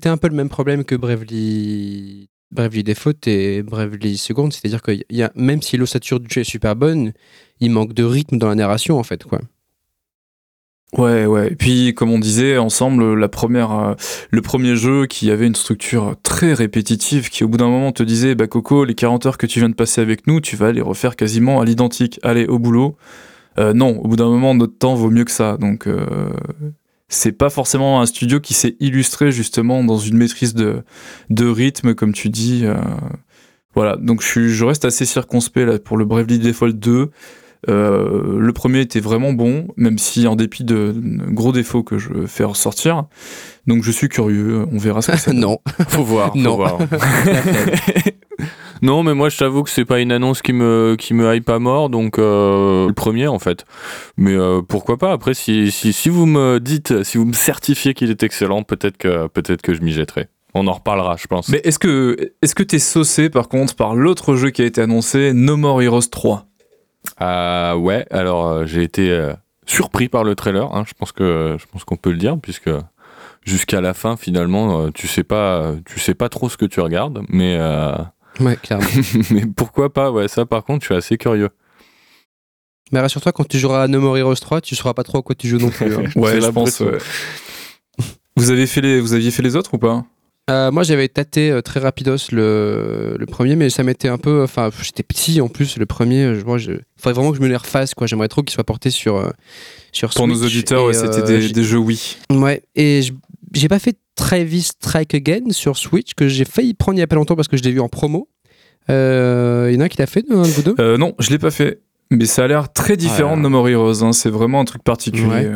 un peu le même problème que Bravely, Bravely Default et Bravely Second. C'est-à-dire que même si l'ossature du jeu est super bonne, il manque de rythme dans la narration, en fait. quoi. Ouais, ouais. Et puis, comme on disait ensemble, euh, le premier jeu qui avait une structure très répétitive, qui au bout d'un moment te disait, bah Coco, les 40 heures que tu viens de passer avec nous, tu vas les refaire quasiment à l'identique. Allez, au boulot. Euh, non, au bout d'un moment, notre temps vaut mieux que ça. Donc, euh, c'est pas forcément un studio qui s'est illustré justement dans une maîtrise de, de rythme, comme tu dis. euh, voilà, donc je, reste assez circonspect là, pour le Bravely Default 2. Euh, le premier était vraiment bon, même si en dépit de gros défauts que je fais ressortir. Donc je suis curieux, on verra ce que ça donne. non. Faut voir, faut Non. voir. non, mais moi je t'avoue que c'est pas une annonce qui me qui me hype à mort, donc euh, le premier en fait. Mais euh, pourquoi pas? Après, si, si si vous me dites, si vous me certifiez qu'il est excellent, peut-être que peut-être que je m'y jetterai. On en reparlera, je pense. Mais est-ce que est-ce que t'es saucé par contre par l'autre jeu qui a été annoncé, No More Heroes 3 Ah ouais, alors euh, j'ai été euh, surpris par le trailer. hein, je pense que je pense qu'on peut le dire puisque jusqu'à la fin finalement euh, tu sais pas tu sais pas trop ce que tu regardes, mais euh, Ouais, clairement. mais pourquoi pas Ouais, ça par contre je suis assez curieux. mais rassure-toi, quand tu joueras à No More Heroes 3, tu sauras pas trop à quoi tu joues non plus. hein. Ouais, je pense. ouais. Vous avez fait les vous aviez fait les autres ou pas? Euh, moi, j'avais tâté euh, très rapidos le, le premier, mais ça m'était un peu. Enfin, j'étais petit en plus. Le premier, je, moi, je, faudrait vraiment que je me les refasse. Quoi. J'aimerais trop qu'il soit porté sur sur Pour nos auditeurs, ouais, c'était euh, des, jeux oui. Ouais. Et j'ai pas fait Travis Strike Again sur Switch que j'ai failli prendre il y a pas longtemps parce que je l'ai vu en promo. Euh, Il y en a un qui l'a fait, un de vous deux? Euh, non, je l'ai pas fait. Mais ça a l'air très différent Ouais. de No More Heroes. hein, C'est vraiment un truc particulier. Ouais.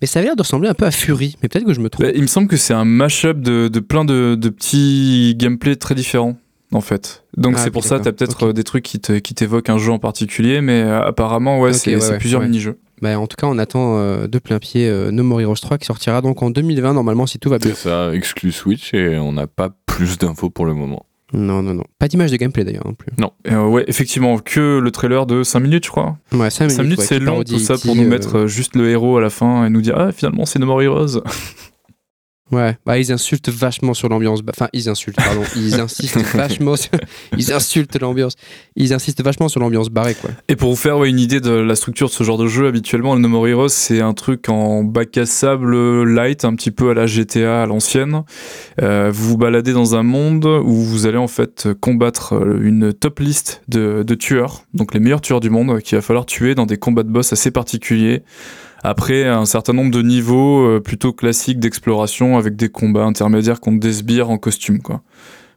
Mais ça a l'air de ressembler un peu à Fury. Mais peut-être que je me trompe. Bah, il me semble que c'est un mashup de, de plein de, de petits gameplays très différents, en fait. Donc Ah, c'est pour ça, t'as d'accord. peut-être euh, des trucs qui te- qui t'évoquent un jeu en particulier, mais euh, apparemment, ouais, c'est ouais, c'est ouais, plusieurs ouais. mini-jeux. Bah, en tout cas, on attend euh, de plein pied euh, No More Heroes 3 qui sortira donc en 2020 normalement si tout va bien. C'est ça, exclu Switch et on n'a pas plus d'infos pour le moment. Non, non, non. Pas d'image de gameplay d'ailleurs non plus. Euh, ouais, effectivement, que le trailer de 5 minutes, je crois. Ouais, 5 5 minutes, ouais, c'est long, tout ça, pour nous euh, mettre euh, juste le héros à la fin et nous dire, ah, finalement, c'est No More Heroes. Ouais, bah ils insultent vachement sur l'ambiance. Bah, Enfin, ils insultent, pardon. Ils insistent vachement sur... Ils insultent l'ambiance. Ils insistent vachement sur l'ambiance barrée, quoi. Et pour vous faire ouais, une idée de la structure de ce genre de jeu, habituellement, le No More Heroes, c'est un truc en bac à sable light, un petit peu à la GTA à l'ancienne. Euh, vous vous baladez dans un monde où vous allez en fait combattre euh, une top liste de, de tueurs, donc les meilleurs tueurs du monde, qu'il va falloir tuer dans des combats de boss assez particuliers. Après un certain nombre de niveaux euh, plutôt classiques d'exploration avec des combats intermédiaires contre des sbires en costume, quoi.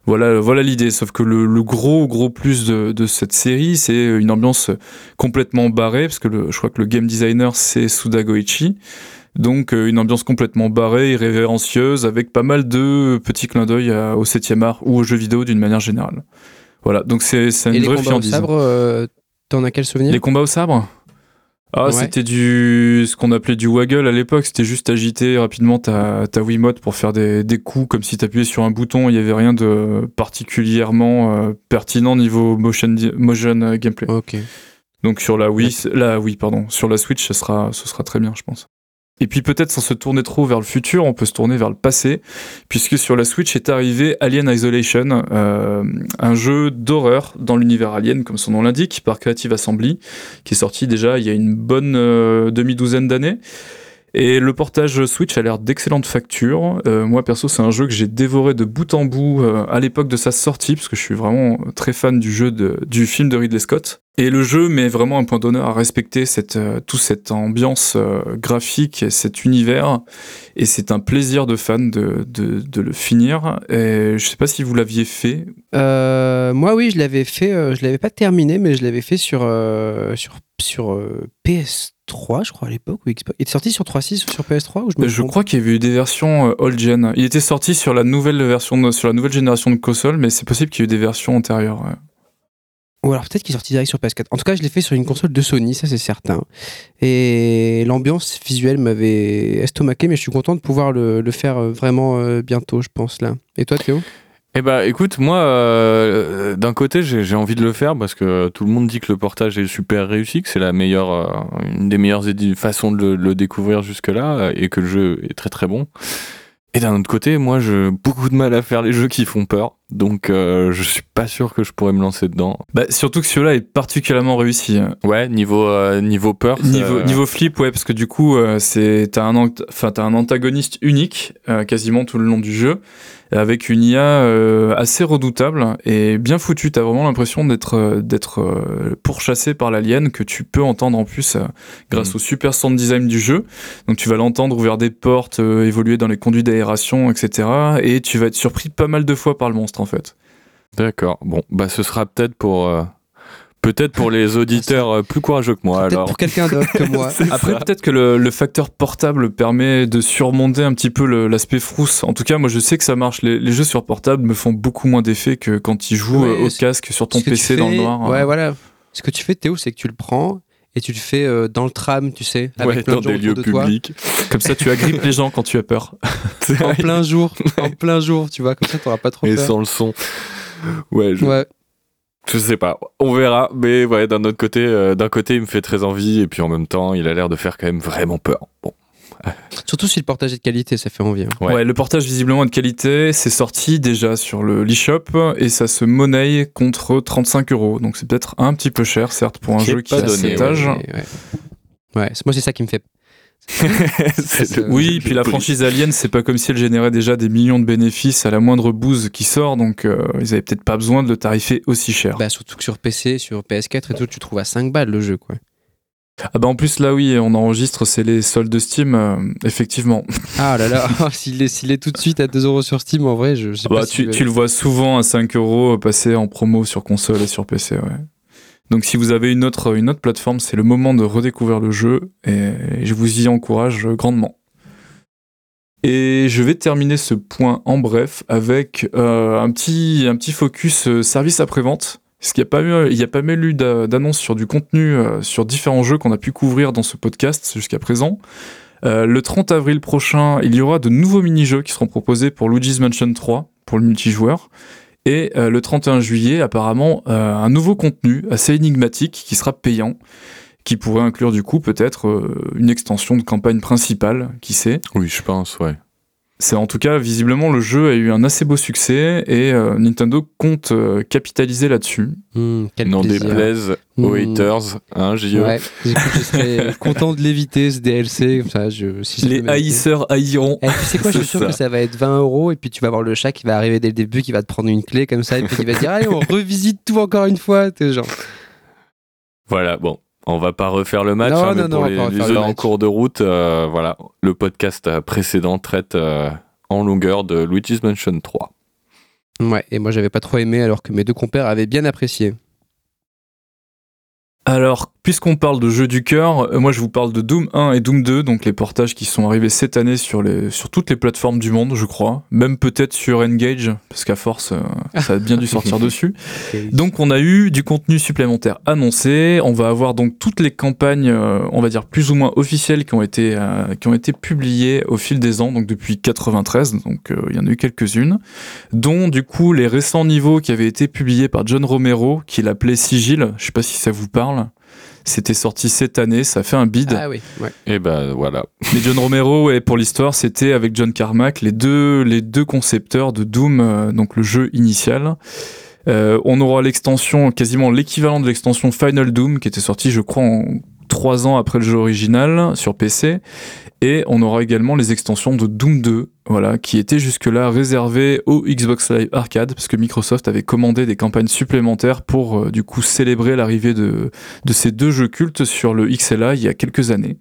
Voilà, voilà l'idée. Sauf que le, le gros, gros plus de, de cette série, c'est une ambiance complètement barrée, parce que le, je crois que le game designer, c'est Suda Goichi. Donc, euh, une ambiance complètement barrée, irrévérencieuse, avec pas mal de petits clins d'œil au 7 art ou aux jeux vidéo d'une manière générale. Voilà, donc c'est c'est Et une les vraie combats au sabre, euh, t'en as quel souvenir? Les combats au sabre? Ah, Ouais. c'était du ce qu'on appelait du waggle à l'époque. C'était juste agiter rapidement ta, ta Wiimote pour faire des, des coups comme si t'appuyais sur un bouton. Il y avait rien de particulièrement euh, pertinent niveau motion, motion euh, gameplay. Ok. Donc sur la Wii, la Wii pardon, sur la Switch, ce sera, ce sera très bien, je pense. Et puis peut-être sans se tourner trop vers le futur, on peut se tourner vers le passé, puisque sur la Switch est arrivé Alien Isolation, euh, un jeu d'horreur dans l'univers Alien, comme son nom l'indique, par Creative Assembly, qui est sorti déjà il y a une bonne euh, demi-douzaine d'années. Et le portage Switch a l'air d'excellente facture. Euh, moi perso, c'est un jeu que j'ai dévoré de bout en bout euh, à l'époque de sa sortie, parce que je suis vraiment très fan du jeu de, du film de Ridley Scott. Et le jeu met vraiment un point d'honneur à respecter cette, euh, toute cette ambiance graphique et cet univers. Et c'est un plaisir de fan de, de, le finir. Et je sais pas si vous l'aviez fait. Moi, oui, je l'avais fait. Je l'avais pas terminé, mais je l'avais fait sur, sur, sur PS3, je crois, à l'époque. Il était sorti sur 3.6 ou sur PS3 ou Je, me je crois qu'il y avait eu des versions old gen. Il était sorti sur la nouvelle version, sur la nouvelle génération de console, mais c'est possible qu'il y ait eu des versions antérieures. Ouais. Ou alors peut-être qu'il est sorti direct sur PS4. En tout cas, je l'ai fait sur une console de Sony, ça c'est certain. Et l'ambiance visuelle m'avait estomaqué, mais je suis content de pouvoir le, le faire euh, vraiment euh, bientôt, je pense là. Et toi, Théo? Eh bah écoute, moi euh, d'un côté j'ai envie de le faire parce que tout le monde dit que le portage est super réussi, que c'est la meilleure, euh, une des meilleures façons de le, le découvrir jusque là et que le jeu est très très bon. Et d'un autre côté, moi, j'ai beaucoup de mal à faire les jeux qui font peur. Donc, euh, je suis pas sûr que je pourrais me lancer dedans. Bah, surtout que celui-là est particulièrement réussi. Ouais, niveau, euh, niveau peur. Niveau, niveau flip, ouais, parce que du coup, euh, c'est, t'as un, enfin, t'as un antagoniste unique, euh, quasiment tout le long du jeu avec une IA euh, assez redoutable et bien foutue. T'as vraiment l'impression d'être euh, d'être euh, pourchassé par l'alien que tu peux entendre en plus grâce mmh. au super sound design du jeu. Donc tu vas l'entendre ouvrir des portes, évoluer dans les conduits d'aération, etc. Et tu vas être surpris pas mal de fois par le monstre en fait. D'accord. Bon, bah ce sera peut-être pour Peut-être pour les auditeurs euh, plus courageux que moi. Alors. pour quelqu'un d'autre que moi. Après, peut-être que le, le, facteur portable permet de surmonter un petit peu l'aspect frousse. En tout cas, moi, je sais que ça marche. Les, les jeux sur portable me font beaucoup moins d'effet que quand ils jouent ouais, au casque sur ton PC dans le noir. Ouais, hein. voilà. Ce que tu fais, Théo, c'est que tu le prends et tu le fais euh, dans le tram, tu sais, avec ouais, plein dans de des lieux de publics. Comme ça, tu agrippes les gens quand tu as peur. en plein jour, en plein jour, tu vois, comme ça, tu n'auras pas trop et peur. Et sans le son. Ouais, je... ouais. Je sais pas, on verra. Mais ouais, d'un autre côté, euh, d'un côté, il me fait très envie, et puis en même temps, il a l'air de faire quand même vraiment peur. Bon. Surtout si le portage est de qualité, ça fait envie. Hein. Ouais. ouais. le portage visiblement est de qualité, c'est sorti déjà sur le l'eShop et ça se monnaie contre 35 euros. Donc c'est peut-être un petit peu cher, certes, pour un jeu qui a cet âge. Ouais, ouais. ouais. moi c'est ça qui me fait oui, puis la franchise Alien, c'est pas comme si elle générait déjà des millions de bénéfices à la moindre bouse qui sort, donc euh, ils avaient peut-être pas besoin de le tarifer aussi cher. Bah, surtout que sur PC, sur PS4 et tout, tu trouves à 5 balles le jeu, quoi. Ah bah en plus là oui on enregistre c'est les soldes de Steam euh, effectivement. Ah là là s'il est, est, tout de suite à 2 euros sur Steam en vrai je, je sais bah, pas tu, si tu le vois souvent à 5 euros passer en promo sur console et sur PC ouais. Donc si vous avez une autre, plateforme, c'est le moment de redécouvrir le jeu et je vous y encourage grandement. Et je vais terminer ce point en bref avec euh, un, petit, un petit focus euh, service après-vente. Parce qu'il n'y a pas mal eu d'annonces sur du contenu euh, sur différents jeux qu'on a pu couvrir dans ce podcast jusqu'à présent. Le 30 avril prochain, il y aura de nouveaux mini-jeux qui seront proposés pour Luigi's Mansion 3 pour le multijoueur. Et euh, le 31 juillet, apparemment, euh, un nouveau contenu assez énigmatique qui sera payant, qui pourrait inclure du coup peut-être euh, une extension de campagne principale, qui sait? Oui, je pense, ouais. C'est en tout cas, visiblement, le jeu a eu un assez beau succès et euh, Nintendo compte euh, capitaliser là-dessus. Mmh, N'en déplaise mmh. aux haters, hein, JE. Ouais, je serais content de l'éviter ce DLC. Comme ça, je, si Les haïsseurs haïront. Et tu sais quoi, je suis sûr ça. que ça va être 20 euros et puis tu vas avoir le chat qui va arriver dès le début, qui va te prendre une clé comme ça et puis il va te dire Allez, on revisite tout encore une fois. T'es genre. Voilà, bon, on va pas refaire le match, non, hein, mais non, pour non, les, les en cours de route, euh, voilà, le podcast précédent traite euh, en longueur de Luigi's Mansion 3. Ouais, et moi j'avais pas trop aimé alors que mes deux compères avaient bien apprécié. Alors, puisqu'on parle de jeux du cœur, euh, moi je vous parle de Doom 1 et Doom 2, donc les portages qui sont arrivés cette année sur, les, sur toutes les plateformes du monde, je crois. Même peut-être sur Engage, parce qu'à force, euh, ça a bien dû sortir dessus. Okay. Donc on a eu du contenu supplémentaire annoncé. On va avoir donc toutes les campagnes, euh, on va dire plus ou moins officielles, qui ont été, euh, qui ont été publiées au fil des ans, donc depuis 93, donc il y en a eu quelques-unes, dont du coup les récents niveaux qui avaient été publiés par John Romero, qui l'appelait Sigil, je sais pas si ça vous parle. C'était sorti cette année, ça fait un bid. Ah oui, ouais. Et ben voilà. Mais John Romero, et pour l'histoire, c'était avec John Carmack, les deux, les deux concepteurs de Doom, euh, donc le jeu initial. Euh, on aura l'extension, quasiment l'équivalent de l'extension Final Doom, qui était sorti, je crois, en trois ans après le jeu original sur PC. Et on aura également les extensions de Doom 2, voilà, qui étaient jusque-là réservées au Xbox Live Arcade, parce que Microsoft avait commandé des campagnes supplémentaires pour euh, du coup célébrer l'arrivée de, de ces deux jeux cultes sur le XLA il y a quelques années.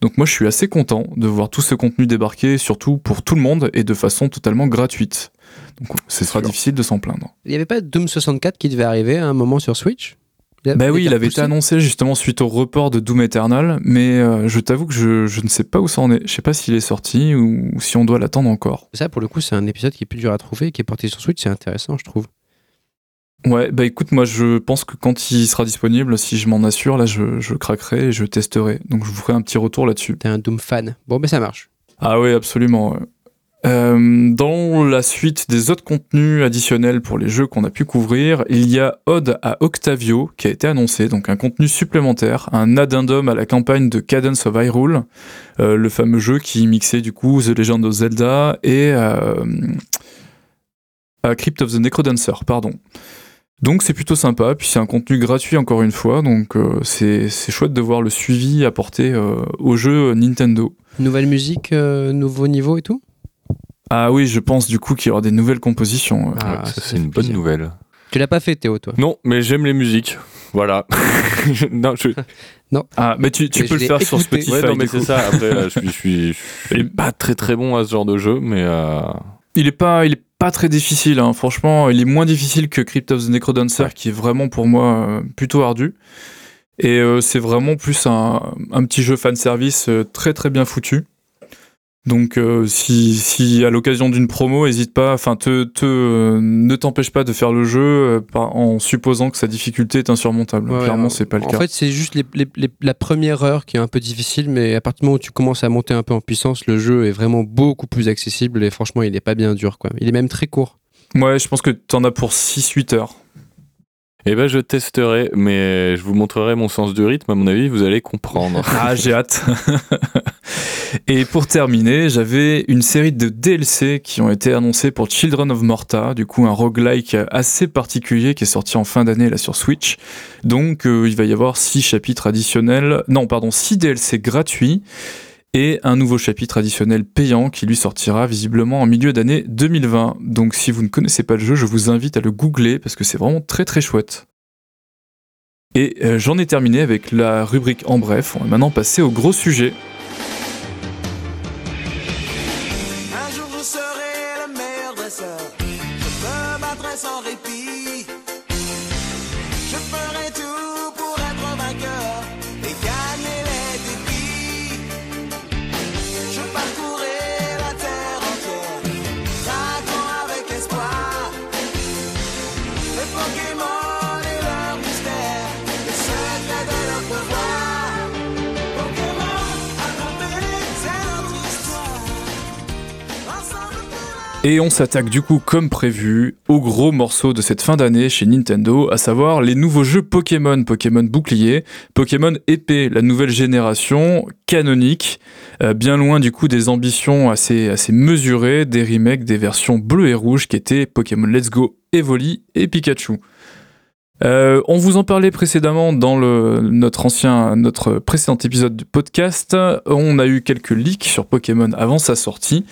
Donc moi je suis assez content de voir tout ce contenu débarquer, surtout pour tout le monde et de façon totalement gratuite. Donc ce sera difficile de s'en plaindre. Il n'y avait pas Doom 64 qui devait arriver à un moment sur Switch? Bah oui, il avait été annoncé justement suite au report de Doom Eternal, mais euh, je t'avoue que je, je, ne sais pas où ça en est. Je sais pas s'il est sorti ou, si on doit l'attendre encore. Ça, pour le coup, c'est un épisode qui est plus dur à trouver, qui est porté sur Switch, c'est intéressant, je trouve. Ouais, bah écoute, moi je pense que quand il sera disponible, si je m'en assure, là je, je, craquerai et je testerai. Donc je vous ferai un petit retour là-dessus. T'es un Doom fan. Bon, mais ça marche. Ah oui, absolument. Euh, dans la suite des autres contenus additionnels pour les jeux qu'on a pu couvrir, il y a Ode à Octavio qui a été annoncé, donc un contenu supplémentaire, un addendum à la campagne de Cadence of Hyrule, euh, le fameux jeu qui mixait du coup The Legend of Zelda et euh, Crypt of the Necrodancer, pardon. Donc c'est plutôt sympa, puis c'est un contenu gratuit encore une fois, donc euh, c'est chouette de voir le suivi apporté au jeu Nintendo. Nouvelle musique, nouveau niveau et tout? Ah oui, je pense du coup qu'il y aura des nouvelles compositions. Ah, c'est une bonne nouvelle. Tu l'as pas fait Théo toi? Non, mais j'aime les musiques. Voilà. non, je... non. Ah, mais tu, tu peux le faire sur Spotify. Ouais, non, mais c'est ça. Après, je, suis, je, suis, pas très très bon à ce genre de jeu, mais. Euh... Il est pas, il est pas très difficile. Hein. Franchement, il est moins difficile que Crypt of the Necrodancer, qui est vraiment pour moi euh, plutôt ardu. Et euh, c'est vraiment plus un, un, petit jeu fan service euh, très très bien foutu. Donc euh, si, si à l'occasion d'une promo, hésite pas, enfin te, te euh, ne t'empêche pas de faire le jeu euh, en supposant que sa difficulté est insurmontable. Clairement, c'est pas le cas. En fait, c'est juste les, les, la première heure qui est un peu difficile, mais à partir du moment où tu commences à monter un peu en puissance, le jeu est vraiment beaucoup plus accessible et franchement, il est pas bien dur quoi. Il est même très court. Ouais, je pense que t'en as pour 6-8 heures. Eh ben, je testerai, mais je vous montrerai mon sens du rythme. À mon avis, vous allez comprendre. ah, j'ai hâte. Et pour terminer, j'avais une série de DLC qui ont été annoncés pour Children of Morta, du coup un roguelike assez particulier qui est sorti en fin d'année sur Switch. Donc euh, il va y avoir six chapitres additionnels, non pardon, six DLC gratuits et un nouveau chapitre additionnel payant qui lui sortira visiblement en milieu d'année 2020. Donc si vous ne connaissez pas le jeu, je vous invite à le googler parce que c'est vraiment très très chouette. Et euh, j'en ai terminé avec la rubrique en bref, on va maintenant passer au gros sujet. Et on s'attaque du coup, comme prévu, au gros morceau de cette fin d'année chez Nintendo, à savoir les nouveaux jeux Pokémon, Pokémon Bouclier, Pokémon Épée, la nouvelle génération, canonique, euh, bien loin du coup des ambitions assez, mesurées des remakes des versions bleues et rouges qui étaient Pokémon Let's Go, Evoli et Pikachu. Euh, on vous en parlait précédemment dans notre ancien, notre précédent épisode du podcast. On a eu quelques leaks sur Pokémon avant sa sortie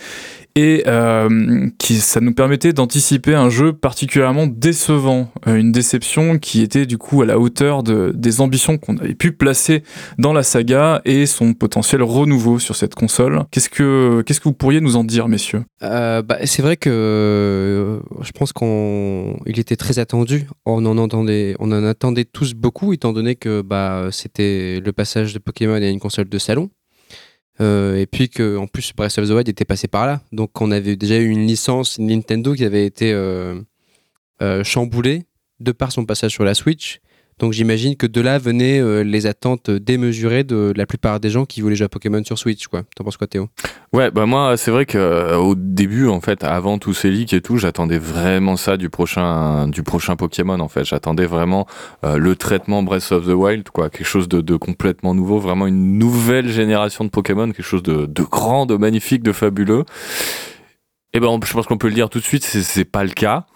et euh, qui, ça nous permettait d'anticiper un jeu particulièrement décevant, euh, une déception qui était du coup à la hauteur de, des ambitions qu'on avait pu placer dans la saga et son potentiel renouveau sur cette console. Qu'est-ce que, vous pourriez nous en dire, messieurs? Euh, bah, C'est vrai que je pense qu'on, était très attendu. On en entendait, on en attendait tous beaucoup, étant donné que bah, c'était le passage de Pokémon à une console de salon. Euh, et puis que en plus Breath of the Wild était passé par là. Donc on avait déjà eu une licence Nintendo qui avait été euh, euh, chamboulée de par son passage sur la Switch. Donc j'imagine que de là venaient euh, les attentes démesurées de la plupart des gens qui voulaient jouer à Pokémon sur Switch. Quoi. T'en penses quoi Théo? Ouais, bah moi c'est vrai que euh, au début en fait, avant tous ces leaks et tout, j'attendais vraiment ça du prochain du prochain Pokémon en fait. J'attendais vraiment euh, le traitement Breath of the Wild, quoi, quelque chose de, complètement nouveau, vraiment une nouvelle génération de Pokémon, quelque chose de, grand, de magnifique, de fabuleux. Et ben je pense qu'on peut le dire tout de suite, c'est pas le cas.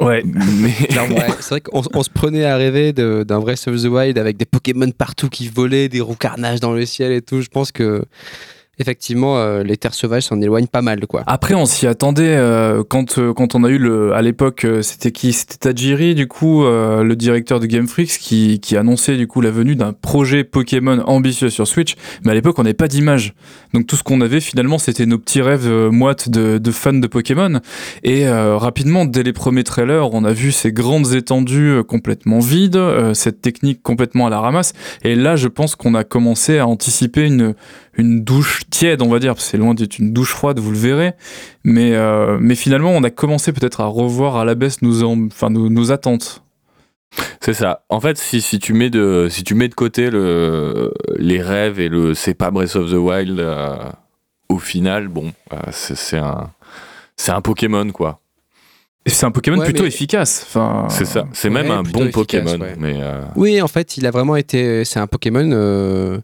Ouais. Mais... c'est vrai qu'on on se prenait à rêver d'un vrai Breath of the Wild avec des Pokémon partout qui volaient, des roues carnages dans le ciel et tout. Je pense que effectivement, euh, les terres sauvages s'en éloignent pas mal, quoi. Après, on s'y attendait euh, quand euh, quand on a eu le, à l'époque, c'était qui? C'était Tajiri, du coup, le directeur de Game Freaks, qui qui annonçait du coup la venue d'un projet Pokémon ambitieux sur Switch. Mais à l'époque, on n'avait pas d'image, donc tout ce qu'on avait finalement, c'était nos petits rêves moites de, de fans de Pokémon. Et rapidement, dès les premiers trailers, on a vu ces grandes étendues complètement vides, cette technique complètement à la ramasse. Et là, je pense qu'on a commencé à anticiper une une douche tiède, on va dire, c'est loin d'être une douche froide, vous le verrez. Mais, euh, mais finalement, on a commencé peut-être à revoir à la baisse nos, enfin, nos, attentes. C'est ça. En fait, si, si, tu mets de, si tu mets de côté le, les rêves et le c'est pas Breath of the Wild, euh, au final, bon, euh, c'est un, un Pokémon, quoi. C'est un Pokémon plutôt efficace. Enfin, c'est ça. C'est même un bon Pokémon. Mais Oui, en fait, il a vraiment été. C'est un Pokémon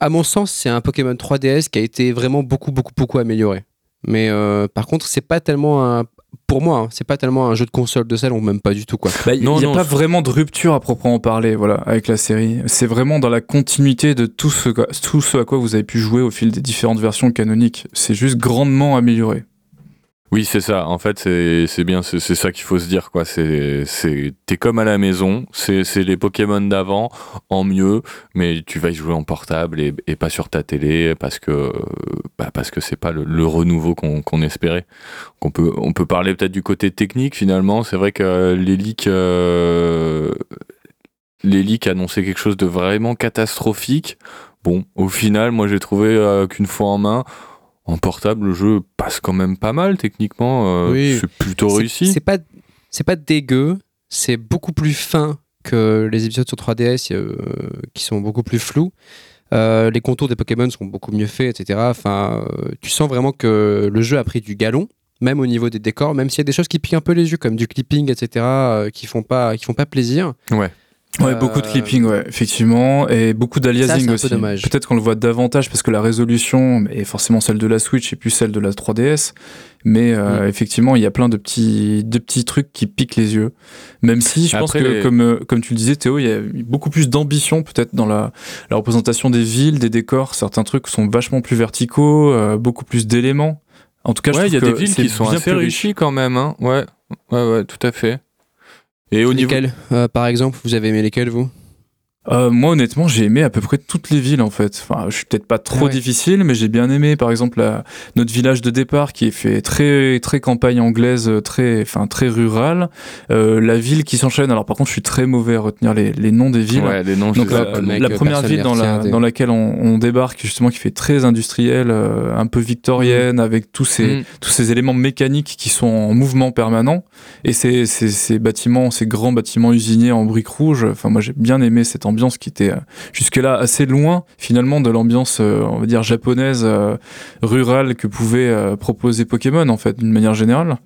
à mon sens, c'est un Pokémon 3DS qui a été vraiment beaucoup, beaucoup, beaucoup amélioré. Mais euh, par contre, c'est pas tellement un. Pour moi, hein, c'est pas tellement un jeu de console de salon, même pas du tout quoi. Bah, il n'y a pas vraiment de rupture à proprement parler, voilà, avec la série. C'est vraiment dans la continuité de tout ce, tout ce à quoi vous avez pu jouer au fil des différentes versions canoniques. C'est juste grandement amélioré. Oui, c'est ça. En fait, c'est bien, c'est ça qu'il faut se dire, quoi. T'es comme à la maison. C'est les Pokémon d'avant en mieux, mais tu vas y jouer en portable et, pas sur ta télé parce que, bah parce que c'est pas le, renouveau qu'on espérait. On peut, on peut parler peut-être du côté technique finalement. C'est vrai que les leaks, euh, les leaks annonçaient quelque chose de vraiment catastrophique. Bon, au final, moi j'ai trouvé euh, qu'une fois en main en portable, le jeu passe quand même pas mal techniquement. Euh, c'est plutôt réussi. C'est pas, c'est pas dégueu. C'est beaucoup plus fin que les épisodes sur 3DS euh, qui sont beaucoup plus flous. Euh, les contours des Pokémon sont beaucoup mieux faits, etc. Enfin, tu sens vraiment que le jeu a pris du galon, même au niveau des décors, même s'il y a des choses qui piquent un peu les yeux, comme du clipping, etc., qui font pas, qui font pas plaisir. Ouais. Ouais, beaucoup de clipping, ouais, effectivement, et beaucoup d'aliasing aussi. Peut-être qu'on le voit davantage parce que la résolution est forcément celle de la Switch et plus celle de la 3DS, mais euh, mm. effectivement, il y a plein de petits, de petits trucs qui piquent les yeux. Même si je pense que, comme, euh, comme tu le disais, Théo, il y a beaucoup plus d'ambition peut-être dans la, la, représentation des villes, des décors. Certains trucs sont vachement plus verticaux, euh, beaucoup plus d'éléments. En tout cas, ouais, il y a des villes qui sont assez réussies quand même. Hein. Ouais, ouais, ouais, tout à fait. Et au lesquels, euh, par exemple, vous avez aimé lesquels, vous? Euh, moi, honnêtement, j'ai aimé à peu près toutes les villes en fait. Enfin, je suis peut-être pas trop difficile, mais j'ai bien aimé, par exemple, notre village de départ qui est fait très très campagne anglaise, très enfin très rural. Euh, la ville qui s'enchaîne. Alors par contre, je suis très mauvais à retenir les, les noms des villes. Ouais, les noms. Donc la, première ville dans, la, dans laquelle on, on, débarque justement, qui fait très industriel, euh, un peu victorienne, mm. avec tous ces mm. tous ces éléments mécaniques qui sont en mouvement permanent. Et ces, ces, ces bâtiments, ces grands bâtiments usiniers en briques rouges. Enfin, moi, j'ai bien aimé cette ambiance ambiance qui était euh, jusque-là assez loin finalement de l'ambiance, euh, on va dire, japonaise, euh, rurale que pouvait proposer Pokémon en fait, d'une manière générale.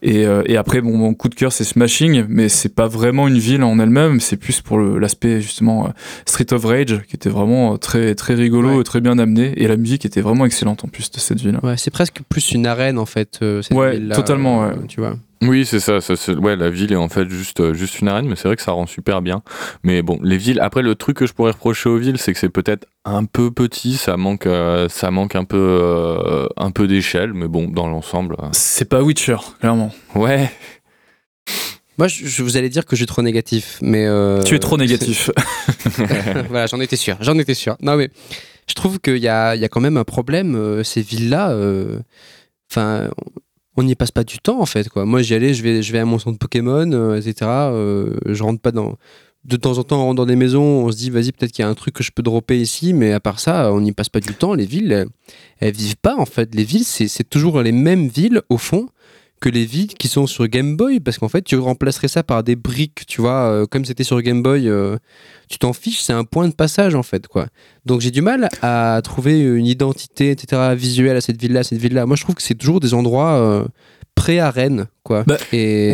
Et, et, après, bon, mon coup de cœur, c'est Smashing, mais c'est pas vraiment une ville en elle-même, c'est plus pour l'aspect justement Street of Rage, qui était vraiment très très rigolo, et très bien amené, et la musique était vraiment excellente en plus de cette ville. Ouais, c'est presque plus une arène en fait. Cette ouais, totalement. ouais. Tu vois. Oui, c'est ça, ça ouais, la ville est en fait juste, euh, juste une arène, mais c'est vrai que ça rend super bien. Mais bon, les villes, après le truc que je pourrais reprocher aux villes, c'est que c'est peut-être un peu petit, ça manque, euh, ça manque un peu, euh, un peu d'échelle, mais bon, dans l'ensemble. C'est pas Witcher, clairement. Ouais. Moi, je, vous allais dire que je suis trop négatif, mais. tu es trop négatif. voilà, j'en étais sûr, j'en étais sûr. Non, mais je trouve qu'il y a, y a quand même un problème, ces villes-là. Enfin on n'y passe pas du temps en fait quoi. Moi j'y allais, je vais, je vais à mon centre Pokémon, euh, etc. Euh, je rentre pas dans. De temps en temps, on rentre dans des maisons, on se dit vas-y peut-être qu'il y a un truc que je peux dropper ici, mais à part ça, on n'y passe pas du temps. Les villes, elles, elles vivent pas en fait. Les villes, c'est toujours les mêmes villes au fond que les villes qui sont sur Game Boy, parce qu'en fait, tu remplacerais ça par des briques, tu vois, euh, comme c'était sur Game Boy, euh, tu t'en fiches, c'est un point de passage, en fait, quoi. Donc j'ai du mal à trouver une identité, etc., visuelle à cette ville-là, cette ville-là. Moi, je trouve que c'est toujours des endroits euh, pré-arène, quoi. Bah, Et...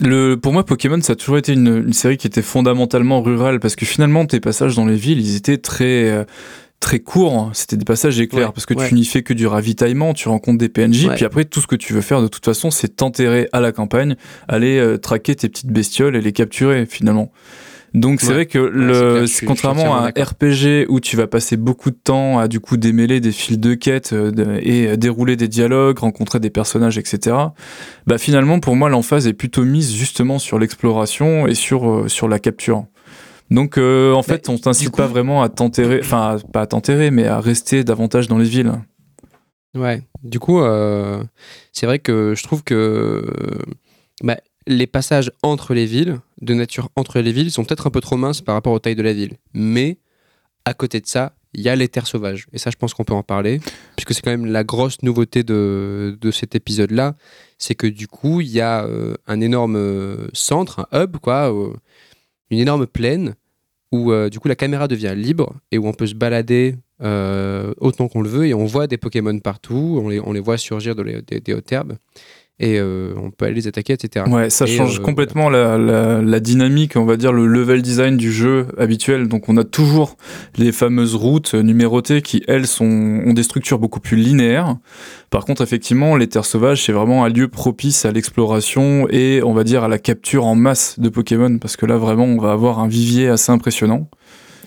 le, pour moi, Pokémon, ça a toujours été une, une, série qui était fondamentalement rurale, parce que finalement, tes passages dans les villes, ils étaient très très courts, hein. c'était des passages éclairs Ouais, parce que ouais. tu n'y fais que du ravitaillement, tu rencontres des PNJ, Ouais. puis après tout ce que tu veux faire de toute façon, c'est t'enterrer à la campagne, aller euh, traquer tes petites bestioles et les capturer finalement. Donc c'est vrai que le, clair, contrairement à un RPG où tu vas passer beaucoup de temps à du coup démêler des fils de quête euh, et euh, dérouler des dialogues, rencontrer des personnages, etc. Bah finalement pour moi l'emphase est plutôt mise justement sur l'exploration et sur euh, sur la capture. Donc euh, en fait on t'incite coup- pas vraiment à t'enterrer, enfin pas à t'enterrer mais à rester davantage dans les villes. Ouais, du coup, euh, c'est vrai que je trouve que bah, les passages entre les villes, de nature entre les villes, sont peut-être un peu trop minces par rapport aux tailles de la ville. Mais à côté de ça, il y a les terres sauvages. Et ça, je pense qu'on peut en parler, puisque c'est quand même la grosse nouveauté de, de cet épisode-là. C'est que du coup, il y a euh, un énorme centre, un hub, quoi, euh, une énorme plaine, où euh, du coup la caméra devient libre et où on peut se balader euh, autant qu'on le veut et on voit des Pokémon partout, on les, voit surgir de les- des, des hautes herbes et euh, on peut aller les attaquer, etc. Ouais, ça Et, change euh, complètement la, la, la dynamique, on va dire le level design du jeu habituel. Donc on a toujours les fameuses routes numérotées qui, elles, sont, ont des structures beaucoup plus linéaires. Par contre, effectivement, les terres sauvages, c'est vraiment un lieu propice à l'exploration et, on va dire, à la capture en masse de Pokémon, parce que là, vraiment, on va avoir un vivier assez impressionnant.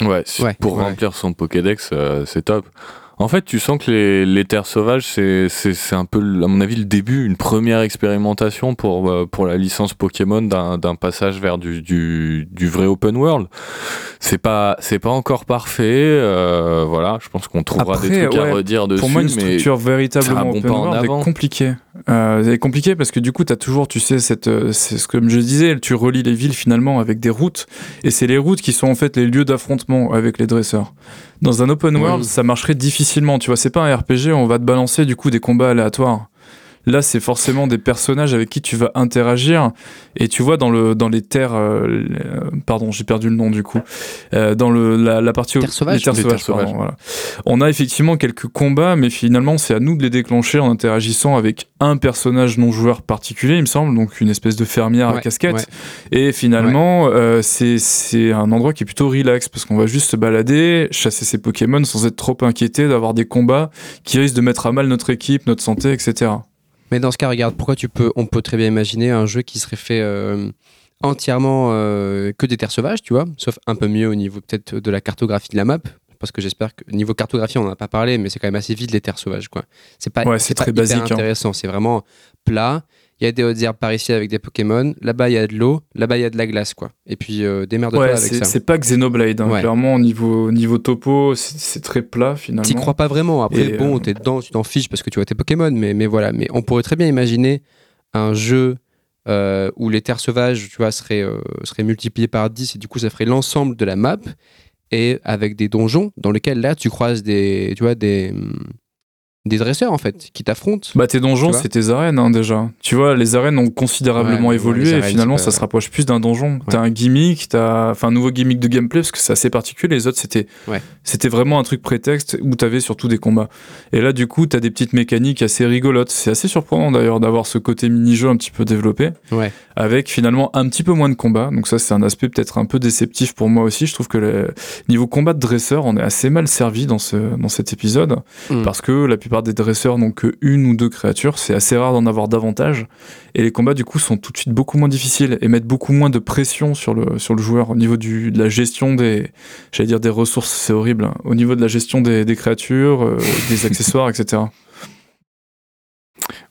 Ouais, Ouais, pour ouais. remplir son Pokédex, euh, c'est top. En fait, tu sens que les, les terres sauvages, c'est, un peu, à mon avis, le début, une première expérimentation pour, euh, pour la licence Pokémon d'un, passage vers du, du, du vrai open world. C'est pas, c'est pas encore parfait, euh, voilà. Je pense qu'on trouvera Après, des trucs ouais, à redire dessus. Pour moi, une mais structure véritablement c'est un bon open world est compliquée. Euh, c'est compliqué parce que du coup, tu as toujours, tu sais, cette, euh, c'est ce que je disais, tu relis les villes finalement avec des routes, et c'est les routes qui sont en fait les lieux d'affrontement avec les dresseurs. Dans un open Oui. world, ça marcherait difficilement. Tu vois, c'est pas un RPG, on va te balancer du coup des combats aléatoires. Là, c'est forcément des personnages avec qui tu vas interagir. Et tu vois, dans, le, dans les terres. euh, les- pardon, j'ai perdu le nom du coup. Euh, dans le, la, la partie. Terres sauvages les terres Les sauvages, terres pardon, sauvages. voilà. On a effectivement quelques combats, mais finalement, c'est à nous de les déclencher en interagissant avec un personnage non joueur particulier, il me semble, donc une espèce de fermière à casquette. ouais. Et finalement, euh, c'est c'est un endroit qui est plutôt relax parce qu'on va juste se balader, chasser ses Pokémon sans être trop inquiété d'avoir des combats qui risquent de mettre à mal notre équipe, notre santé, etc. Mais dans ce cas, regarde, pourquoi tu peux, on peut très bien imaginer un jeu qui serait fait euh, entièrement euh, que des terres sauvages, tu vois, sauf un peu mieux au niveau peut-être de la cartographie de la map. Parce que j'espère que niveau cartographie, on n'en a pas parlé, mais c'est quand même assez vide les terres sauvages, quoi. C'est pas, Ouais, c'est très hyper basique, hein. intéressant. C'est vraiment plat. Il y a des hautes herbes par ici avec des Pokémon. Là-bas, il y a de l'eau. Là-bas, il y a de la glace, quoi. Et puis, euh, démerde-toi Ouais, avec c'est ça. c'est pas Xenoblade, hein. Ouais. clairement, au niveau, niveau topo, c'est très plat finalement. T'y crois pas vraiment. Après, Et, bon, euh, t'es dedans, tu t'en fiches parce que tu vois tes Pokémon, mais, mais voilà. Mais on pourrait très bien imaginer un jeu euh, où les terres sauvages, tu vois, seraient, euh, seraient multipliées par 10 et du coup, ça ferait l'ensemble de la map et avec des donjons dans lesquels là, tu croises des, tu vois, des, hum, des dresseurs en fait qui t'affrontent. Bah tes donjons, c'est tes arènes hein, déjà. Tu vois, les arènes ont considérablement Ouais, évolué et finalement ça se rapproche plus d'un donjon. T'as un gimmick, t'as enfin un nouveau gimmick de gameplay parce que c'est assez particulier. Les autres c'était Ouais. c'était vraiment un truc prétexte où t'avais surtout des combats. Et là du coup t'as des petites mécaniques assez rigolotes. C'est assez surprenant d'ailleurs d'avoir ce côté mini-jeu un petit peu développé avec finalement un petit peu moins de combats. Donc ça c'est un aspect peut-être un peu déceptif pour moi aussi. Je trouve que le niveau combat de dresseur, on est assez mal servi dans ce dans cet épisode Mm. parce que la plupart des dresseurs n'ont que une ou deux créatures. C'est assez rare d'en avoir davantage. Et les combats, du coup, sont tout de suite beaucoup moins difficiles et mettent beaucoup moins de pression sur le, sur le joueur au niveau du, de la gestion des, j'allais dire des ressources, c'est horrible, hein. au niveau de la gestion des, créatures, euh, des accessoires, etc.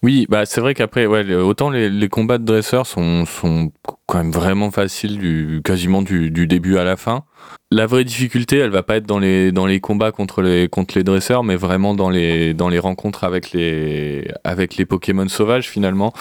Oui, bah c'est vrai qu'après, ouais, autant les, les combats de dresseurs sont, sont quand même vraiment faciles, du, quasiment du, du début à la fin. La vraie difficulté, elle va pas être dans les, dans les combats contre les, contre les dresseurs, mais vraiment dans les, dans les rencontres avec les, avec les Pokémon sauvages finalement.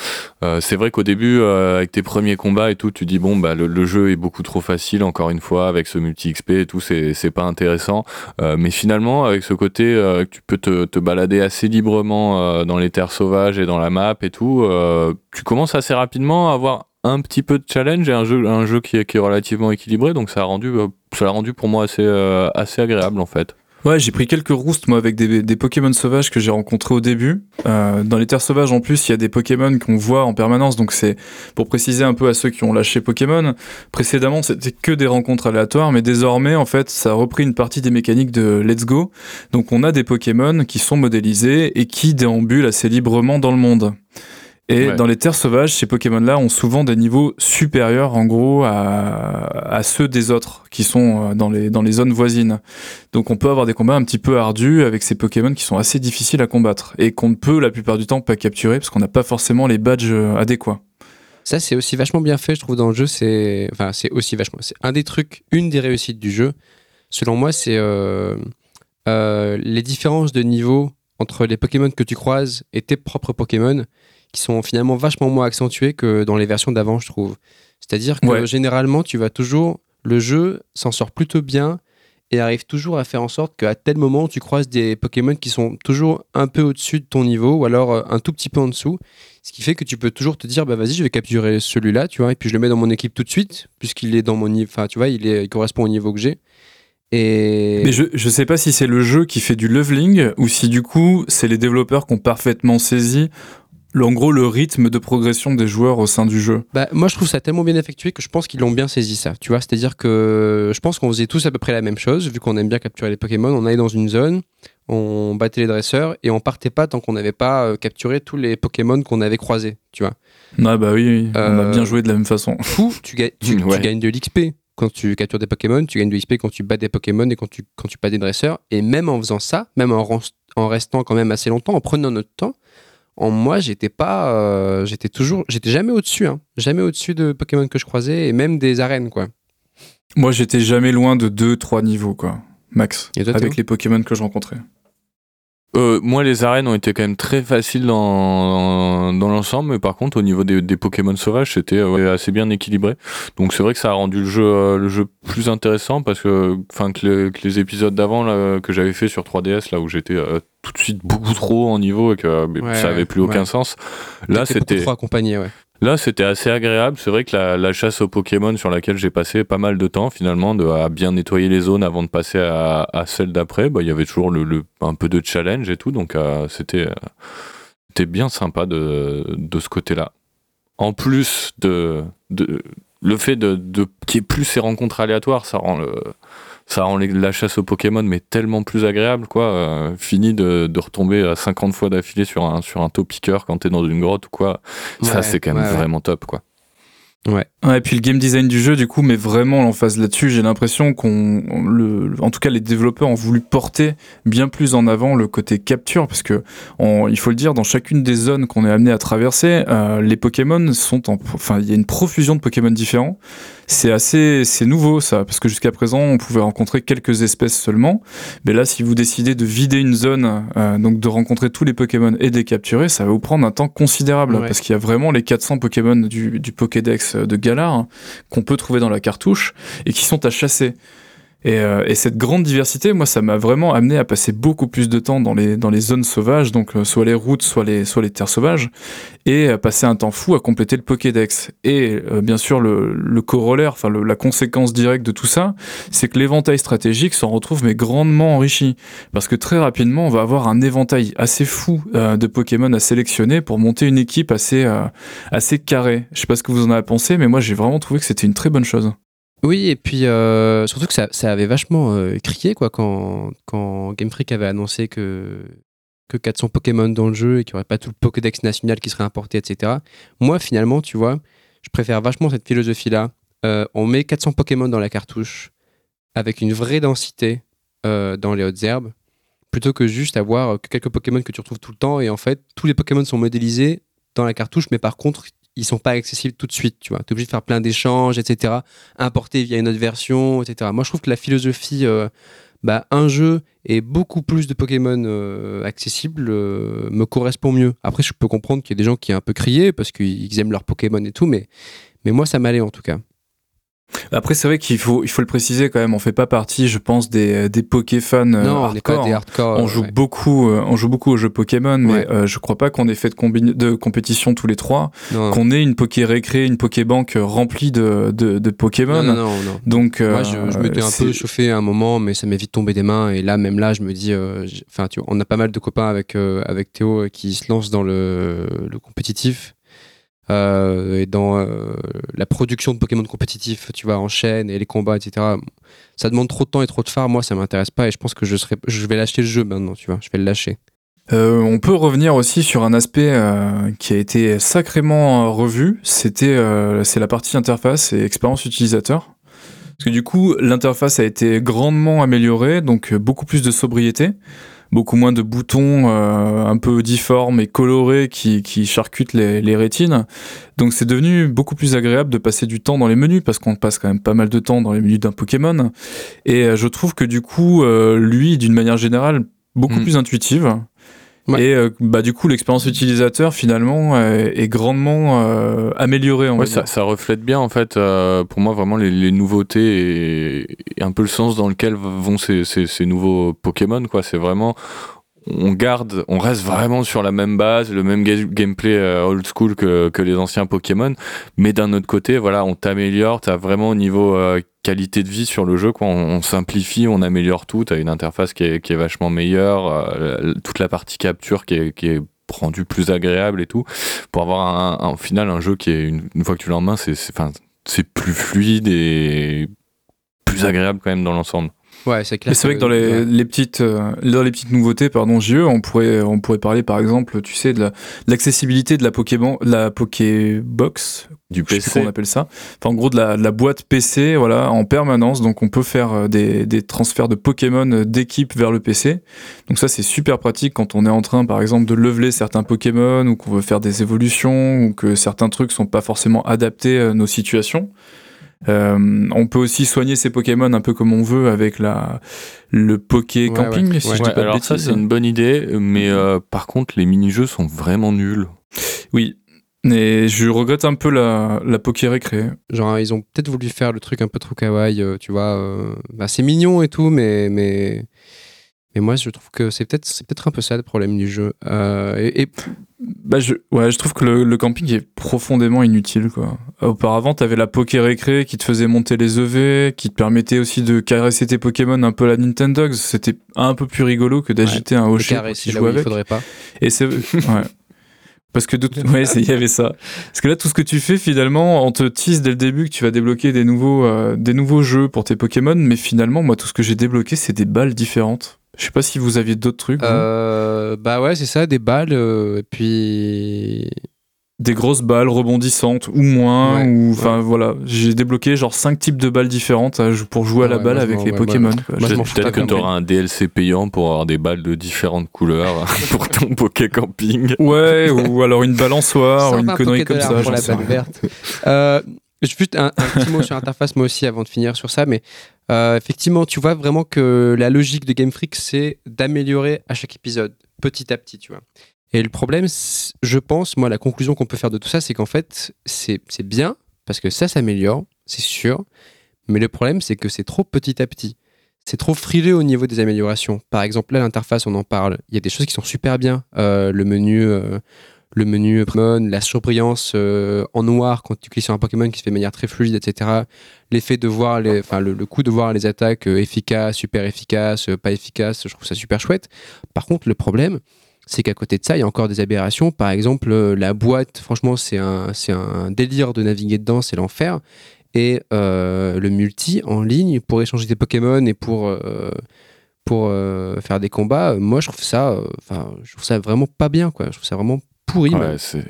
Euh, c'est vrai qu'au début, euh, avec tes premiers combats et tout, tu dis bon, bah le, le jeu est beaucoup trop facile, encore une fois, avec ce multi-XP et tout, c'est pas intéressant. Euh, mais finalement, avec ce côté que tu peux te, te balader assez librement dans les terres sauvages et dans la map et tout, euh, tu commences assez rapidement à avoir un petit peu de challenge et un jeu, un jeu qui, est, qui est relativement équilibré. Donc ça a rendu, euh, ça l'a rendu pour moi assez, euh, assez agréable en fait. Ouais, j'ai pris quelques roustes moi avec des, Pokémon sauvages que j'ai rencontrés au début. Euh, dans les terres sauvages en plus, il y a des Pokémon qu'on voit en permanence, donc c'est pour préciser un peu à ceux qui ont lâché Pokémon. Précédemment, c'était que des rencontres aléatoires, mais désormais en fait, ça a repris une partie des mécaniques de Let's Go. Donc on a des Pokémon qui sont modélisés et qui déambulent assez librement dans le monde. Et Ouais. dans les terres sauvages, ces Pokémon-là ont souvent des niveaux supérieurs, en gros, à, à ceux des autres qui sont euh, dans les, dans les zones voisines. Donc on peut avoir des combats un petit peu ardus avec ces Pokémon qui sont assez difficiles à combattre et qu'on ne peut la plupart du temps pas capturer parce qu'on n'a pas forcément les badges euh, adéquats. Ça, c'est aussi vachement bien fait, je trouve, dans le jeu. C'est enfin, c'est aussi vachement. C'est un des trucs, une des réussites du jeu. Selon moi, c'est euh, euh, les différences de niveau entre les Pokémon que tu croises et tes propres Pokémon qui sont finalement vachement moins accentués que dans les versions d'avant, je trouve. C'est-à-dire que Ouais. généralement, tu vas toujours. Le jeu s'en sort plutôt bien et arrive toujours à faire en sorte qu'à tel moment, tu croises des Pokémon qui sont toujours un peu au-dessus de ton niveau ou alors euh, un tout petit peu en dessous. Ce qui fait que tu peux toujours te dire, bah vas-y, je vais capturer celui-là, tu vois, et puis je le mets dans mon équipe tout de suite, puisqu'il est dans mon niveau, enfin, tu vois, il, est, il correspond au niveau que j'ai. Et Mais je, je sais pas si c'est le jeu qui fait du leveling ou si du coup c'est les développeurs qui ont parfaitement saisi le- en gros le rythme de progression des joueurs au sein du jeu. bah, moi, je trouve ça tellement bien effectué que je pense qu'ils l'ont bien saisi, ça, tu vois. C'est-à-dire que je pense qu'on faisait tous à peu près la même chose, vu qu'on aime bien capturer les Pokémon. On allait dans une zone, on battait les dresseurs, et on partait pas tant qu'on n'avait pas euh, capturé tous les Pokémon qu'on avait croisés, tu vois. Ah bah oui, oui, on a Euh, bien joué de la même façon. fou, tu, ga- tu, gagnes de l'XP quand tu captures des Pokémon, tu gagnes de l'XP quand tu bats des Pokémon et quand tu, quand tu bats des dresseurs. Et même en faisant ça, même en restant quand même assez longtemps, en prenant notre temps, en moi, j'étais pas. euh, j'étais toujours. J'étais jamais au-dessus, hein. Jamais au-dessus de Pokémon que je croisais et même des arènes, quoi. Moi j'étais jamais loin de 2-3 niveaux quoi, max, toi, avec les Pokémon que je rencontrais. Euh, moi, les arènes ont été quand même très faciles dans, dans l'ensemble, mais par contre, au niveau des, des Pokémon sauvages, c'était euh, ouais, assez bien équilibré. Donc, c'est vrai que ça a rendu le jeu, euh, le jeu plus intéressant parce que, enfin, que, les- que les épisodes d'avant là, que j'avais fait sur 3DS, là où j'étais euh, tout de suite beaucoup trop en niveau et que Ouais, ça avait plus aucun ouais. sens. Là, c'était trop accompagné, ouais. Là, c'était assez agréable. C'est vrai que la, chasse aux Pokémon sur laquelle j'ai passé pas mal de temps, finalement, à bien nettoyer les zones avant de passer à, celle d'après, bah, il y avait toujours un peu de challenge et tout. Donc, euh, c'était bien sympa de, ce côté-là. En plus de, de le fait de, de qu'il y ait plus ces rencontres aléatoires, ça rend le, ça rend les- la chasse aux Pokémon mais tellement plus agréable quoi. Euh, fini de, de retomber à 50 fois d'affilée sur un sur un taux piqueur quand t'es dans une grotte ou quoi. Ça, c'est quand même ouais, ouais. vraiment top, quoi. Ouais, et puis le game design du jeu, du coup, met vraiment l'emphase là-dessus. J'ai l'impression qu'on, le, en tout cas, les développeurs ont voulu porter bien plus en avant le côté capture, parce que, on- il faut le dire, dans chacune des zones qu'on est amené à traverser, euh, les Pokémon sont en, enfin, il y a une profusion de Pokémon différents. C'est assez, c'est nouveau ça, parce que jusqu'à présent, on pouvait rencontrer quelques espèces seulement. Mais là, si vous décidez de vider une zone, euh, donc de rencontrer tous les Pokémon et de les capturer, ça va vous prendre un temps considérable, Ouais. parce qu'il y a vraiment les 400 Pokémon du, du Pokédex de Galar hein, qu'on peut trouver dans la cartouche et qui sont à chasser. Et, euh, et cette grande diversité, moi, ça m'a vraiment amené à passer beaucoup plus de temps dans les, dans les zones sauvages, donc euh, soit les routes, soit les, soit les terres sauvages, et à passer un temps fou à compléter le Pokédex. Et euh, bien sûr, le, le corollaire, enfin la conséquence directe de tout ça, c'est que l'éventail stratégique s'en retrouve mais grandement enrichi. Parce que très rapidement, on va avoir un éventail assez fou euh, de Pokémon à sélectionner pour monter une équipe assez, euh, assez carrée. Je sais pas ce que vous en avez pensé, mais moi j'ai vraiment trouvé que c'était une très bonne chose. Oui, et puis euh, surtout que ça, avait vachement euh, crié quoi, quand, quand Game Freak avait annoncé que, que 400 Pokémon dans le jeu et qu'il n'y aurait pas tout le Pokédex national qui serait importé, etc. Moi, finalement, tu vois, je préfère vachement cette philosophie-là. Euh, on met 400 Pokémon dans la cartouche avec une vraie densité dans les hautes herbes plutôt que juste avoir que quelques Pokémon que tu retrouves tout le temps et en fait, tous les Pokémon sont modélisés dans la cartouche, mais par contre, ils sont pas accessibles tout de suite, tu vois. Tu es obligé de faire plein d'échanges, etc importé via une autre version, etc. Moi, je trouve que la philosophie, euh, bah, un jeu et beaucoup plus de Pokémon euh, accessibles euh, me correspond mieux. Après, je peux comprendre qu'il y a des gens qui un peu crié parce qu'ils aiment leurs Pokémon et tout, mais, mais moi, ça m'allait en tout cas. Après, c'est vrai qu'il faut, il faut le préciser quand même. On fait pas partie, je pense, des, des Pokéfans. Non, on n'est pas des hardcore. On joue beaucoup, euh, on joue beaucoup aux jeux Pokémon, mais euh, je crois pas qu'on ait fait de, de compétition tous les trois. Qu'on ait une Poké Récré, une Pokébank remplie de, de, de Pokémon. Non, non, non. Donc, moi, je, je m'étais un peu chauffé à un moment, mais ça m'est vite tombé des mains. Et là, même là, je me dis, enfin, tu vois, on a pas mal de copains avec avec Théo qui se lancent dans le, le compétitif. Euh, et dans euh, la production de Pokémon compétitifs, tu vois, en chaîne et les combats, etc. Ça demande trop de temps et trop de phare. Moi, ça m'intéresse pas et je pense que je, serais, je vais lâcher le jeu maintenant, tu vois. Je vais le lâcher. Euh, on peut revenir aussi sur un aspect qui a été sacrément revu. C'était, c'est la partie interface et expérience utilisateur. Parce que du coup, l'interface a été grandement améliorée, donc beaucoup plus de sobriété beaucoup moins de boutons euh, un peu difformes et colorés qui, qui charcutent les, les, rétines. Donc c'est devenu beaucoup plus agréable de passer du temps dans les menus parce qu'on passe quand même pas mal de temps dans les menus d'un Pokémon. Et euh, je trouve que du coup, euh, lui, d'une manière générale, beaucoup mm. plus intuitive. Et euh, bah, du coup, l'expérience utilisateur, finalement, est grandement euh, améliorée. ouais, ça, ça, reflète bien, en fait, euh, pour moi, vraiment les, les nouveautés et, et, un peu le sens dans lequel vont ces, ces, ces nouveaux Pokémon. quoi. C'est vraiment on garde, on reste vraiment sur la même base, le même gameplay euh, old school que, les anciens Pokémon, mais d'un autre côté, voilà, on t'améliore, t'as vraiment au niveau euh, qualité de vie sur le jeu, quoi, on, simplifie, on améliore tout, t'as une interface qui est, vachement meilleure, euh, toute la partie capture qui est, rendue plus agréable et tout, pour avoir un, final un jeu qui est une, fois que tu l'as en main, c'est plus fluide et plus agréable quand même dans l'ensemble. Ouais, c'est clair. c'est vrai que dans les, les petites, euh, dans les petites nouveautés, pardon, JE, on pourrait, on pourrait parler par exemple, tu sais, de l'accessibilité de la Pokémon, la Pokébox, du PC, on appelle ça. Enfin, en gros, de la, de la, boîte PC, voilà, en permanence. Donc, on peut faire euh, des, des transferts de Pokémon euh, d'équipe vers le PC. Donc, ça, c'est super pratique quand on est en train, par exemple, de leveler certains Pokémon ou qu'on veut faire des évolutions ou que certains trucs sont pas forcément adaptés à nos situations. Euh, on peut aussi soigner ses Pokémon un peu comme on veut avec la le Poké Camping. Si je dis pas alors ça c'est une bonne idée, mais euh, par contre les mini-jeux sont vraiment nuls. Oui. Et je regrette un peu la, la Poké Récré. Genre, ils ont peut-être voulu faire le truc un peu trop kawaii, euh, tu vois. Bah, c'est mignon et tout, mais, mais mais moi, je trouve que c'est peut-être c'est peut-être un peu ça le problème du jeu. Euh, et, bah je ouais, je trouve que le, camping est profondément inutile quoi. Auparavant, tu avais la Poké Récré qui te faisait monter les EV, qui te permettait aussi de caresser tes Pokémon un peu à la Nintendo. C'était un peu plus rigolo que d'agiter un hocher si jouer avec. Il faudrait pas. Et c'est ouais. Parce que ouais, il y avait ça. Parce que là, tout ce que tu fais, finalement, on te tease dès le début que tu vas débloquer des nouveaux, euh, des nouveaux jeux pour tes Pokémon, mais finalement, moi, tout ce que j'ai débloqué, c'est des balles différentes. Je sais pas si vous aviez d'autres trucs. Euh, bah ouais, c'est ça, des balles, euh, et puis des grosses balles rebondissantes ou moins ou enfin voilà. J'ai débloqué genre cinq types de balles différentes pour jouer à la balle avec les Pokémon peut-être que tu auras un DLC payant pour avoir des balles de différentes couleurs pour ton Poké Camping ouais ou alors une balançoire ou une connerie comme ça pour la balle verte. Euh, juste un, un petit mot sur l'interface moi aussi avant de finir sur ça mais euh, effectivement, tu vois vraiment que la logique de Game Freak, c'est d'améliorer à chaque épisode, petit à petit, tu vois. Et le problème, je pense, moi, la conclusion qu'on peut faire de tout ça, c'est qu'en fait, c'est bien, parce que ça s'améliore, c'est sûr, mais le problème, c'est que c'est trop petit à petit. C'est trop frileux au niveau des améliorations. Par exemple, là, l'interface, on en parle. Il y a des choses qui sont super bien. Euh, le menu, euh, le menu Pokémon, la surbrillance euh, en noir quand tu cliques sur un Pokémon qui se fait de manière très fluide, etc. L'effet de voir, les, enfin le, coup de voir les attaques euh, efficaces, super efficaces, euh, pas efficaces, je trouve ça super chouette. Par contre, le problème, c'est qu'à côté de ça, il y a encore des aberrations. Par exemple, la boîte, franchement, c'est un, c'est un délire de naviguer dedans, c'est l'enfer. Et le multi en ligne pour échanger des Pokémon et pour pour faire des combats, moi je trouve ça, enfin, je trouve ça vraiment pas bien, quoi. Je trouve ça vraiment pourri. Ouais, c'est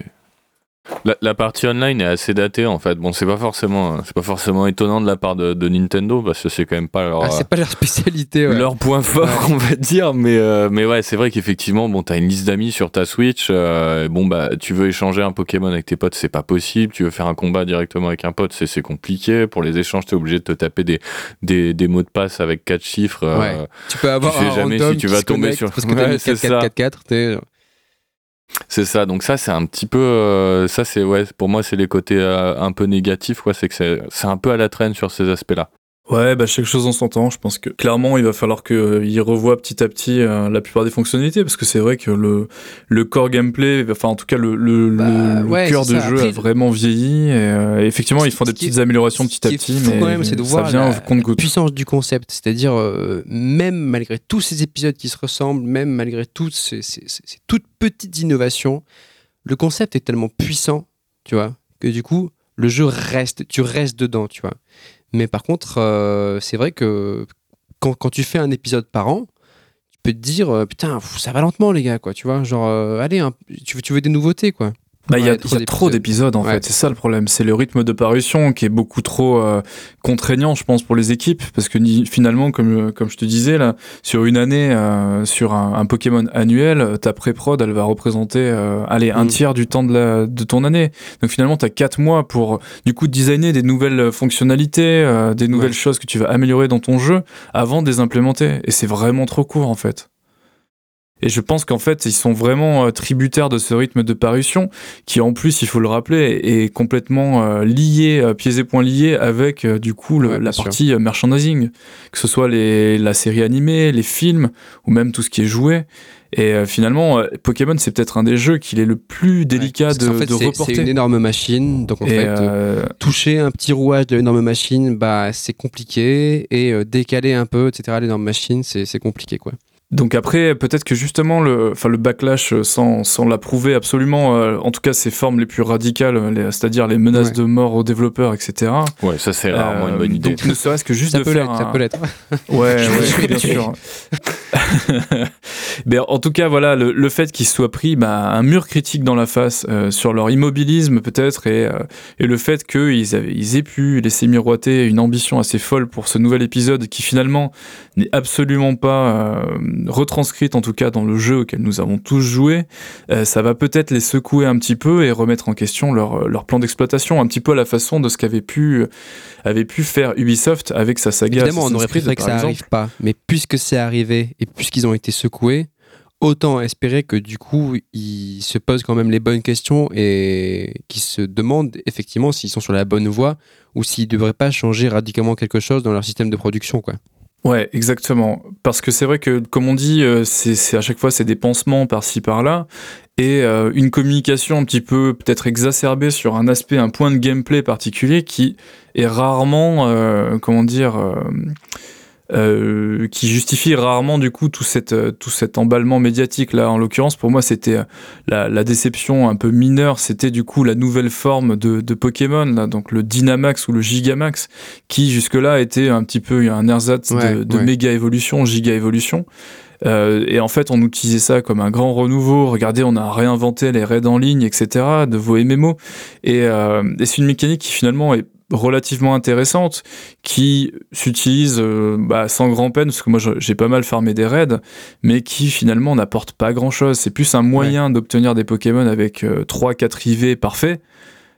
la, partie online est assez datée en fait. Bon, c'est pas forcément, c'est pas forcément étonnant de la part de, Nintendo parce que c'est quand même pas leur, ah, c'est pas leur spécialité, leur point fort, on va dire. Mais euh, mais ouais, c'est vrai qu'effectivement, bon, t'as une liste d'amis sur ta Switch. Euh, bon bah, tu veux échanger un Pokémon avec tes potes, c'est pas possible. Tu veux faire un combat directement avec un pote, c'est c'est compliqué. Pour les échanges, t'es obligé de te taper des, des, des mots de passe avec quatre chiffres. Euh, tu peux avoir tu sais jamais si tu vas tomber sur. Parce que ouais, 4, 4, 4, 4, C'est ça, donc ça c'est un petit peu, euh, ça c'est ouais, pour moi c'est les côtés euh, un peu négatifs, quoi, c'est que c'est un peu à la traîne sur ces aspects-là. Ouais, bah chaque chose en son temps. Je pense que clairement, il va falloir qu'il euh, revoie petit à petit euh, la plupart des fonctionnalités parce que c'est vrai que le, le core gameplay, enfin en tout cas le, le, bah, cœur de jeu a vraiment vieilli. Et, euh, effectivement, ils font des petites améliorations petit à petit, mais c'est de voir ça vient la, puissance du concept. C'est-à-dire, même malgré tous ces épisodes qui se ressemblent, même malgré toutes ces, ces, ces toutes petites innovations, le concept est tellement puissant, tu vois, que du coup, le jeu reste, tu restes dedans, tu vois. Mais par contre, euh, c'est vrai que quand, quand, tu fais un épisode par an, tu peux te dire, euh, putain, ça va lentement, les gars, quoi. Tu vois, genre, euh, allez, tu, veux, tu veux des nouveautés, quoi. Bah, il y a, trop d'épisodes en fait, c'est ça le problème. C'est le rythme de parution qui est beaucoup trop euh, contraignant, je pense, pour les équipes, parce que finalement, comme comme je te disais là, sur une année, euh, sur un, Pokémon annuel, ta pré-prod, elle va représenter, euh, allez, un mm. tiers du temps de la de ton année. Donc finalement, tu as quatre mois pour du coup designer des nouvelles fonctionnalités, des nouvelles choses que tu vas améliorer dans ton jeu avant de les implémenter. Et c'est vraiment trop court en fait. Et je pense qu'en fait, ils sont vraiment euh, tributaires de ce rythme de parution, qui en plus, il faut le rappeler, est complètement euh, lié, euh, pieds et poings liés avec du coup la partie merchandising, que ce soit les, la série animée, les films, ou même tout ce qui est joué. Et finalement, Pokémon, c'est peut-être un des jeux qu'il est le plus délicat de, en fait, reporter. C'est une énorme machine, donc en fait, toucher un petit rouage de l'énorme machine, bah, c'est compliqué, et décaler un peu, etc., l'énorme machine, c'est compliqué, quoi. Donc après, peut-être que justement, le, enfin, le backlash, euh, sans, sans l'approuver absolument, euh, en tout cas ses formes les plus radicales, c'est-à-dire les menaces de mort aux développeurs, etc. Ouais, ça c'est rarement une bonne idée. Donc ne serait-ce que juste de faire un... Ça peut l'être. Ouais, ouais bien sûr. Mais en tout cas, voilà, le, le fait qu'ils soient pris bah, un mur critique dans la face euh, sur leur immobilisme peut-être et, et le fait qu'ils ils aient pu laisser miroiter une ambition assez folle pour ce nouvel épisode qui finalement n'est absolument pas retranscrite en tout cas dans le jeu auquel nous avons tous joué, euh, ça va peut-être les secouer un petit peu et remettre en question leur, leur plan d'exploitation, un petit peu à la façon de ce qu'avait pu, avait pu faire Ubisoft avec sa saga. Évidemment, on aurait préféré que ça n'arrive pas, mais puisque c'est arrivé et puisqu'ils ont été secoués, autant espérer que du coup ils se posent quand même les bonnes questions et qu'ils se demandent effectivement s'ils sont sur la bonne voie ou s'ils ne devraient pas changer radicalement quelque chose dans leur système de production quoi. Ouais, exactement. Parce que c'est vrai que, comme on dit, euh, c'est à chaque fois c'est des pansements par-ci par-là et euh, une communication un petit peu peut-être exacerbée sur un aspect, un point de gameplay particulier qui est rarement, euh, comment dire, euh, qui justifie rarement du coup tout, cette, euh, tout cet emballement médiatique là en l'occurrence pour moi c'était euh, la, la, déception un peu mineure c'était du coup la nouvelle forme de, de Pokémon là, donc le Dynamax ou le Gigamax qui jusque là était un petit peu un ersatz de, de méga évolution giga évolution euh, et en fait, on utilisait ça comme un grand renouveau. Regardez, on a réinventé les raids en ligne, etc., de vos MMO. Et, euh, et c'est une mécanique qui finalement est relativement intéressante qui s'utilise euh, bah, sans grand peine parce que moi j'ai pas mal farmé des raids mais qui finalement n'apporte pas grand chose c'est plus un moyen d'obtenir des Pokémon avec 3-4 euh, IV parfaits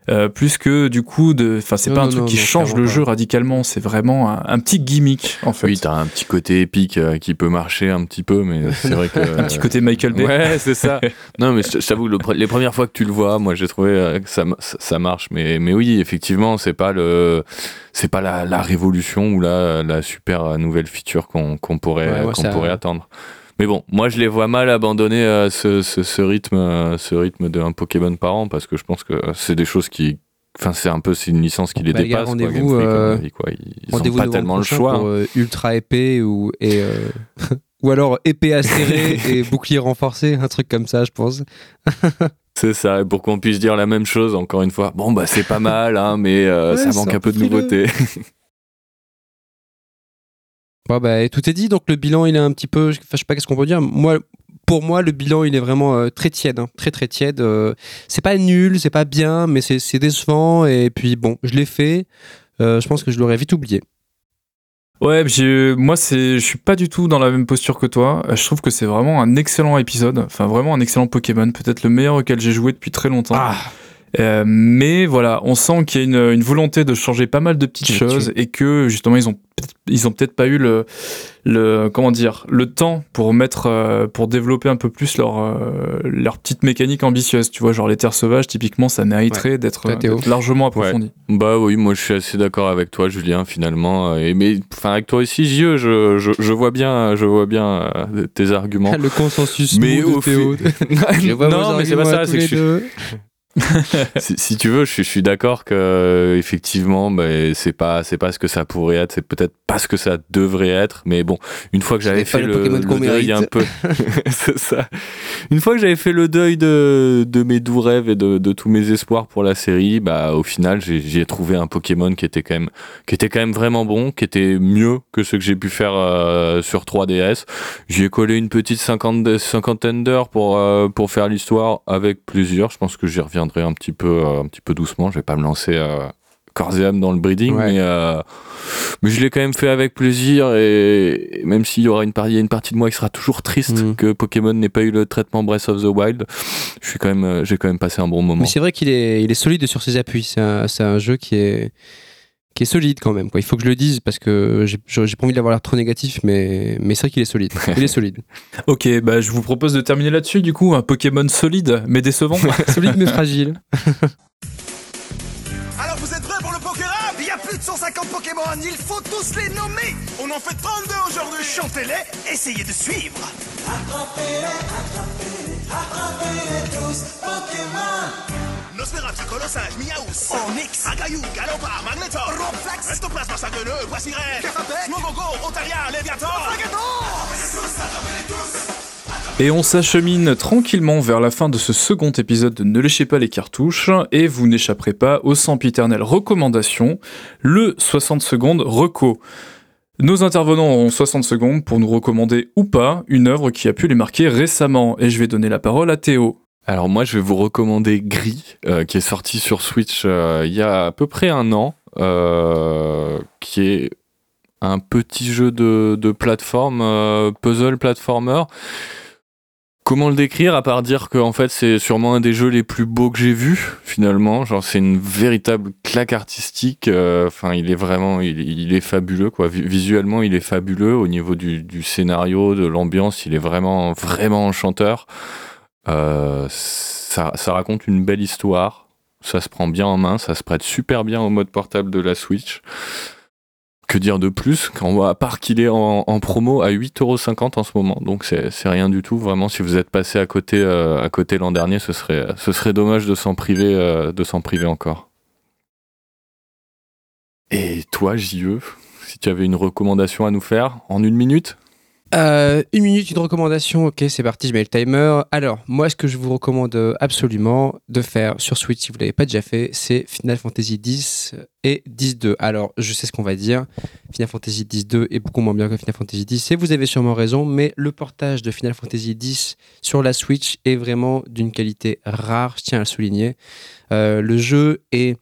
euh, plus que du coup de enfin c'est pas un truc qui change le jeu radicalement c'est vraiment un, petit gimmick en fait. Oui t'as un petit côté épique euh, qui peut marcher un petit peu mais c'est vrai que un petit côté Michael Bay. Ouais c'est ça. Non mais j'avoue les premières fois que tu le vois moi j'ai trouvé euh, que ça, ça marche. Mais mais oui effectivement c'est pas le c'est pas la, la, révolution ou la, la super nouvelle feature qu'on qu'on pourrait qu'on pourrait attendre mais bon, moi je les vois mal abandonner euh, ce, ce, rythme, euh, ce rythme d'un Pokémon par an parce que je pense que c'est des choses qui, enfin c'est un peu c'est une licence qui les bah, dépasse. Rendez-vous, euh, Ils n'ont pas tellement le choix. Pour, hein. ultra épée ou et ou alors épée acérée et bouclier renforcé, un truc comme ça, je pense. C'est ça, pour qu'on puisse dire la même chose encore une fois. Bon bah c'est pas mal, hein, mais ça manque un peu de nouveauté. Bon, bah, tout est dit, donc le bilan il est un petit peu, je sais pas qu'est-ce qu'on peut dire. Moi, pour moi, le bilan il est vraiment euh, très tiède, hein. très très tiède. Euh, c'est pas nul, c'est pas bien, mais c'est décevant. Et puis bon, je l'ai fait. Euh, je pense que je l'aurais vite oublié. Ouais, moi c'est, je suis pas du tout dans la même posture que toi. Je trouve que c'est vraiment un excellent épisode, enfin vraiment un excellent Pokémon, peut-être le meilleur auquel j'ai joué depuis très longtemps. Ah. Mais voilà, on sent qu'il y a une, une, volonté de changer pas mal de petites choses et que justement ils ont ils ont peut-être pas eu le, le comment dire le temps pour mettre euh, pour développer un peu plus leur euh, leur petite mécanique ambitieuse tu vois genre les terres sauvages typiquement ça mériterait d'être largement approfondi. Bah oui moi je suis assez d'accord avec toi Julien finalement et mais enfin avec toi aussi J.E. Je, je, je, vois bien je vois bien euh, tes arguments. Le consensus mais au Théo. non mais c'est pas ça c'est que je si, tu veux, je, suis d'accord que effectivement, bah, c'est pas c'est pas ce que ça pourrait être, c'est peut-être pas ce que ça devrait être, mais bon, une fois que j'avais fait le, deuil un peu, c'est ça. Une fois que j'avais fait le deuil de, de mes doux rêves et de, de, tous mes espoirs pour la série, bah au final, j'ai trouvé un Pokémon qui était quand même qui était quand même vraiment bon, qui était mieux que ce que j'ai pu faire euh, sur 3DS. J'y ai collé une petite cinquantaine d'heures pour euh, pour faire l'histoire avec plaisir. Je pense que j'y reviens un petit peu, euh, un petit peu doucement. Je vais pas me lancer euh, corps et âme dans le breeding, mais, euh, mais je l'ai quand même fait avec plaisir. Et, même s'il y aura une, partie, une partie de moi qui sera toujours triste mm. que Pokémon n'ait pas eu le traitement Breath of the Wild, je suis quand même, j'ai quand même passé un bon moment. Mais c'est vrai qu'il est, il est solide sur ses appuis. C'est un, un, jeu qui est qui est solide quand même. Quoi. Il faut que je le dise parce que j'ai pas envie d'avoir l'air trop négatif, mais, mais c'est vrai qu'il est solide. Il est solide. ok, bah je vous propose de terminer là-dessus du coup. Un Pokémon solide mais décevant. solide mais fragile. Alors vous êtes prêts pour le Pokémon Il y a plus de 150 Pokémon, il faut tous les nommer On en fait 32 aujourd'hui Chantez-les, essayez de suivre Attrapez-les, attrapez-les, attrapez-les tous Pokémon Nosferatu, Colossage, Miaus, Onyx, Agayou, Galopard, Magnetor, Robflex, Estoplasma, Sagueneux, Voici-Rêve, Mogogo, Otaria, Léviator, et on s'achemine tranquillement vers la fin de ce second épisode de Ne léchez pas les cartouches, et vous n'échapperez pas au sempiternel recommandation, le 60 secondes reco. Nos intervenants auront 60 secondes pour nous recommander ou pas une œuvre qui a pu les marquer récemment, et je vais donner la parole à Théo. Alors moi, je vais vous recommander Gris, euh, qui est sorti sur Switch euh, il y a à peu près un an, euh, qui est un petit jeu de, plateforme, puzzle platformer. Comment le décrire à part dire que en fait c'est sûrement un des jeux les plus beaux que j'ai vus finalement. Genre c'est une véritable claque artistique enfin il est vraiment il, est fabuleux quoi. Visuellement il est fabuleux. Au niveau du, du scénario de l'ambiance il est vraiment vraiment enchanteur euh, ça, raconte une belle histoire. Ça se prend bien en main. Ça se prête super bien au mode portable de la Switch. Que dire de plus quand, À part qu'il est en, promo à 8,50€ en ce moment. Donc c'est rien du tout. Vraiment, si vous êtes passé à côté, euh, côté l'an dernier, ce serait, ce serait dommage de s'en priver, euh, de s'en priver encore. Et toi, JE, si tu avais une recommandation à nous faire en une minute? Euh, une minute, une recommandation. Ok, c'est parti, je mets le timer. Alors, moi, ce que je vous recommande absolument de faire sur Switch, si vous ne l'avez pas déjà fait, c'est Final Fantasy X et X-2. Alors, je sais ce qu'on va dire. Final Fantasy X-2 est beaucoup moins bien que Final Fantasy X. Et vous avez sûrement raison, mais le portage de Final Fantasy X sur la Switch est vraiment d'une qualité rare, je tiens à le souligner. Euh, le jeu est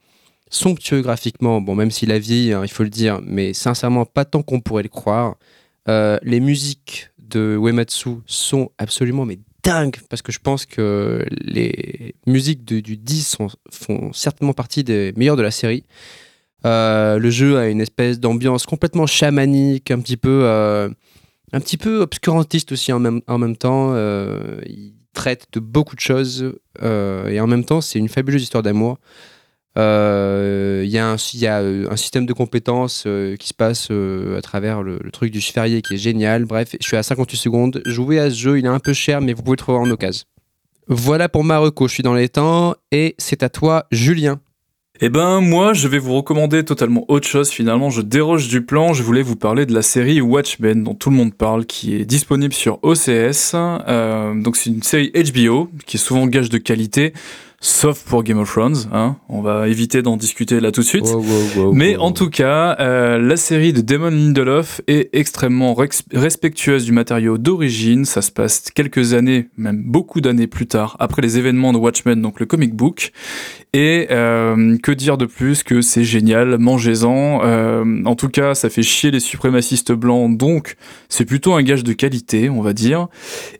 somptueux graphiquement, bon, même s'il a vieilli, hein, il faut le dire, mais sincèrement, pas tant qu'on pourrait le croire. Euh, les musiques de Uematsu sont absolument mais dingues parce que je pense que les musiques du 10 font certainement partie des meilleures de la série. Euh, le jeu a une espèce d'ambiance complètement chamanique, un petit peu, euh, un petit peu obscurantiste aussi en même, en même temps. il traite de beaucoup de choses et en même temps c'est une fabuleuse histoire d'amour. Il euh, y, a euh, un système de compétences euh, qui se passe à travers le, truc du chevalier qui est génial. Bref, je suis à 58 secondes. Jouez à ce jeu, il est un peu cher, mais vous pouvez le trouver en occasion. Voilà pour Marocco, je suis dans les temps et c'est à toi, Julien. Eh ben moi je vais vous recommander totalement autre chose finalement, je déroge du plan, je voulais vous parler de la série Watchmen dont tout le monde parle, qui est disponible sur OCS, donc c'est une série HBO qui est souvent gage de qualité, sauf pour Game of Thrones. Hein. On va éviter d'en discuter là tout de suite. Mais en tout cas, euh, la série de Damon Lindelof est extrêmement respectueuse du matériau d'origine. Ça se passe quelques années, même beaucoup d'années plus tard, après les événements de Watchmen, donc le comic book. Et euh, que dire de plus que c'est génial, mangez-en. Euh, en tout cas, ça fait chier les suprémacistes blancs, donc c'est plutôt un gage de qualité, on va dire.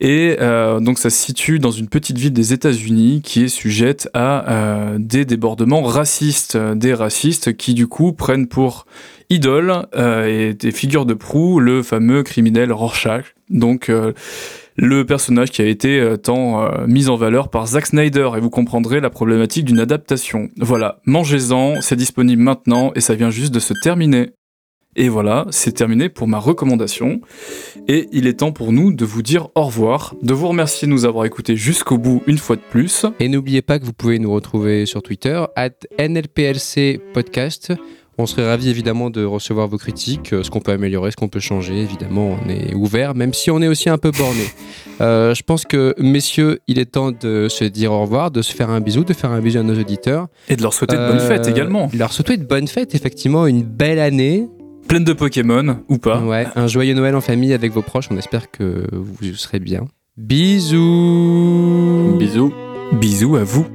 Et donc ça se situe dans une petite ville des États-Unis qui est sujette à des débordements racistes, des racistes qui du coup prennent pour idole et des figures de proue le fameux criminel Rorschach. Donc le personnage qui a été euh, tant euh, mis en valeur par Zack Snyder et vous comprendrez la problématique d'une adaptation. Voilà, mangez-en, c'est disponible maintenant et ça vient juste de se terminer. Et voilà, c'est terminé pour ma recommandation. Et il est temps pour nous de vous dire au revoir, de vous remercier de nous avoir écoutés jusqu'au bout une fois de plus. Et n'oubliez pas que vous pouvez nous retrouver sur Twitter, at NLPLC. On serait ravi évidemment de recevoir vos critiques, euh, ce qu'on peut améliorer, ce qu'on peut changer. Évidemment, on est ouvert, même si on est aussi un peu borné. Euh, je pense que, messieurs, il est temps de se dire au revoir, de se faire un bisou, de faire un bisou à nos auditeurs. Et de leur souhaiter de bonnes euh, fêtes également. De leur souhaiter de bonnes fêtes, effectivement, une belle année. Pleine de Pokémon, ou pas. Ouais, un joyeux Noël en famille avec vos proches. On espère que vous serez bien. Bisous Bisous Bisous à vous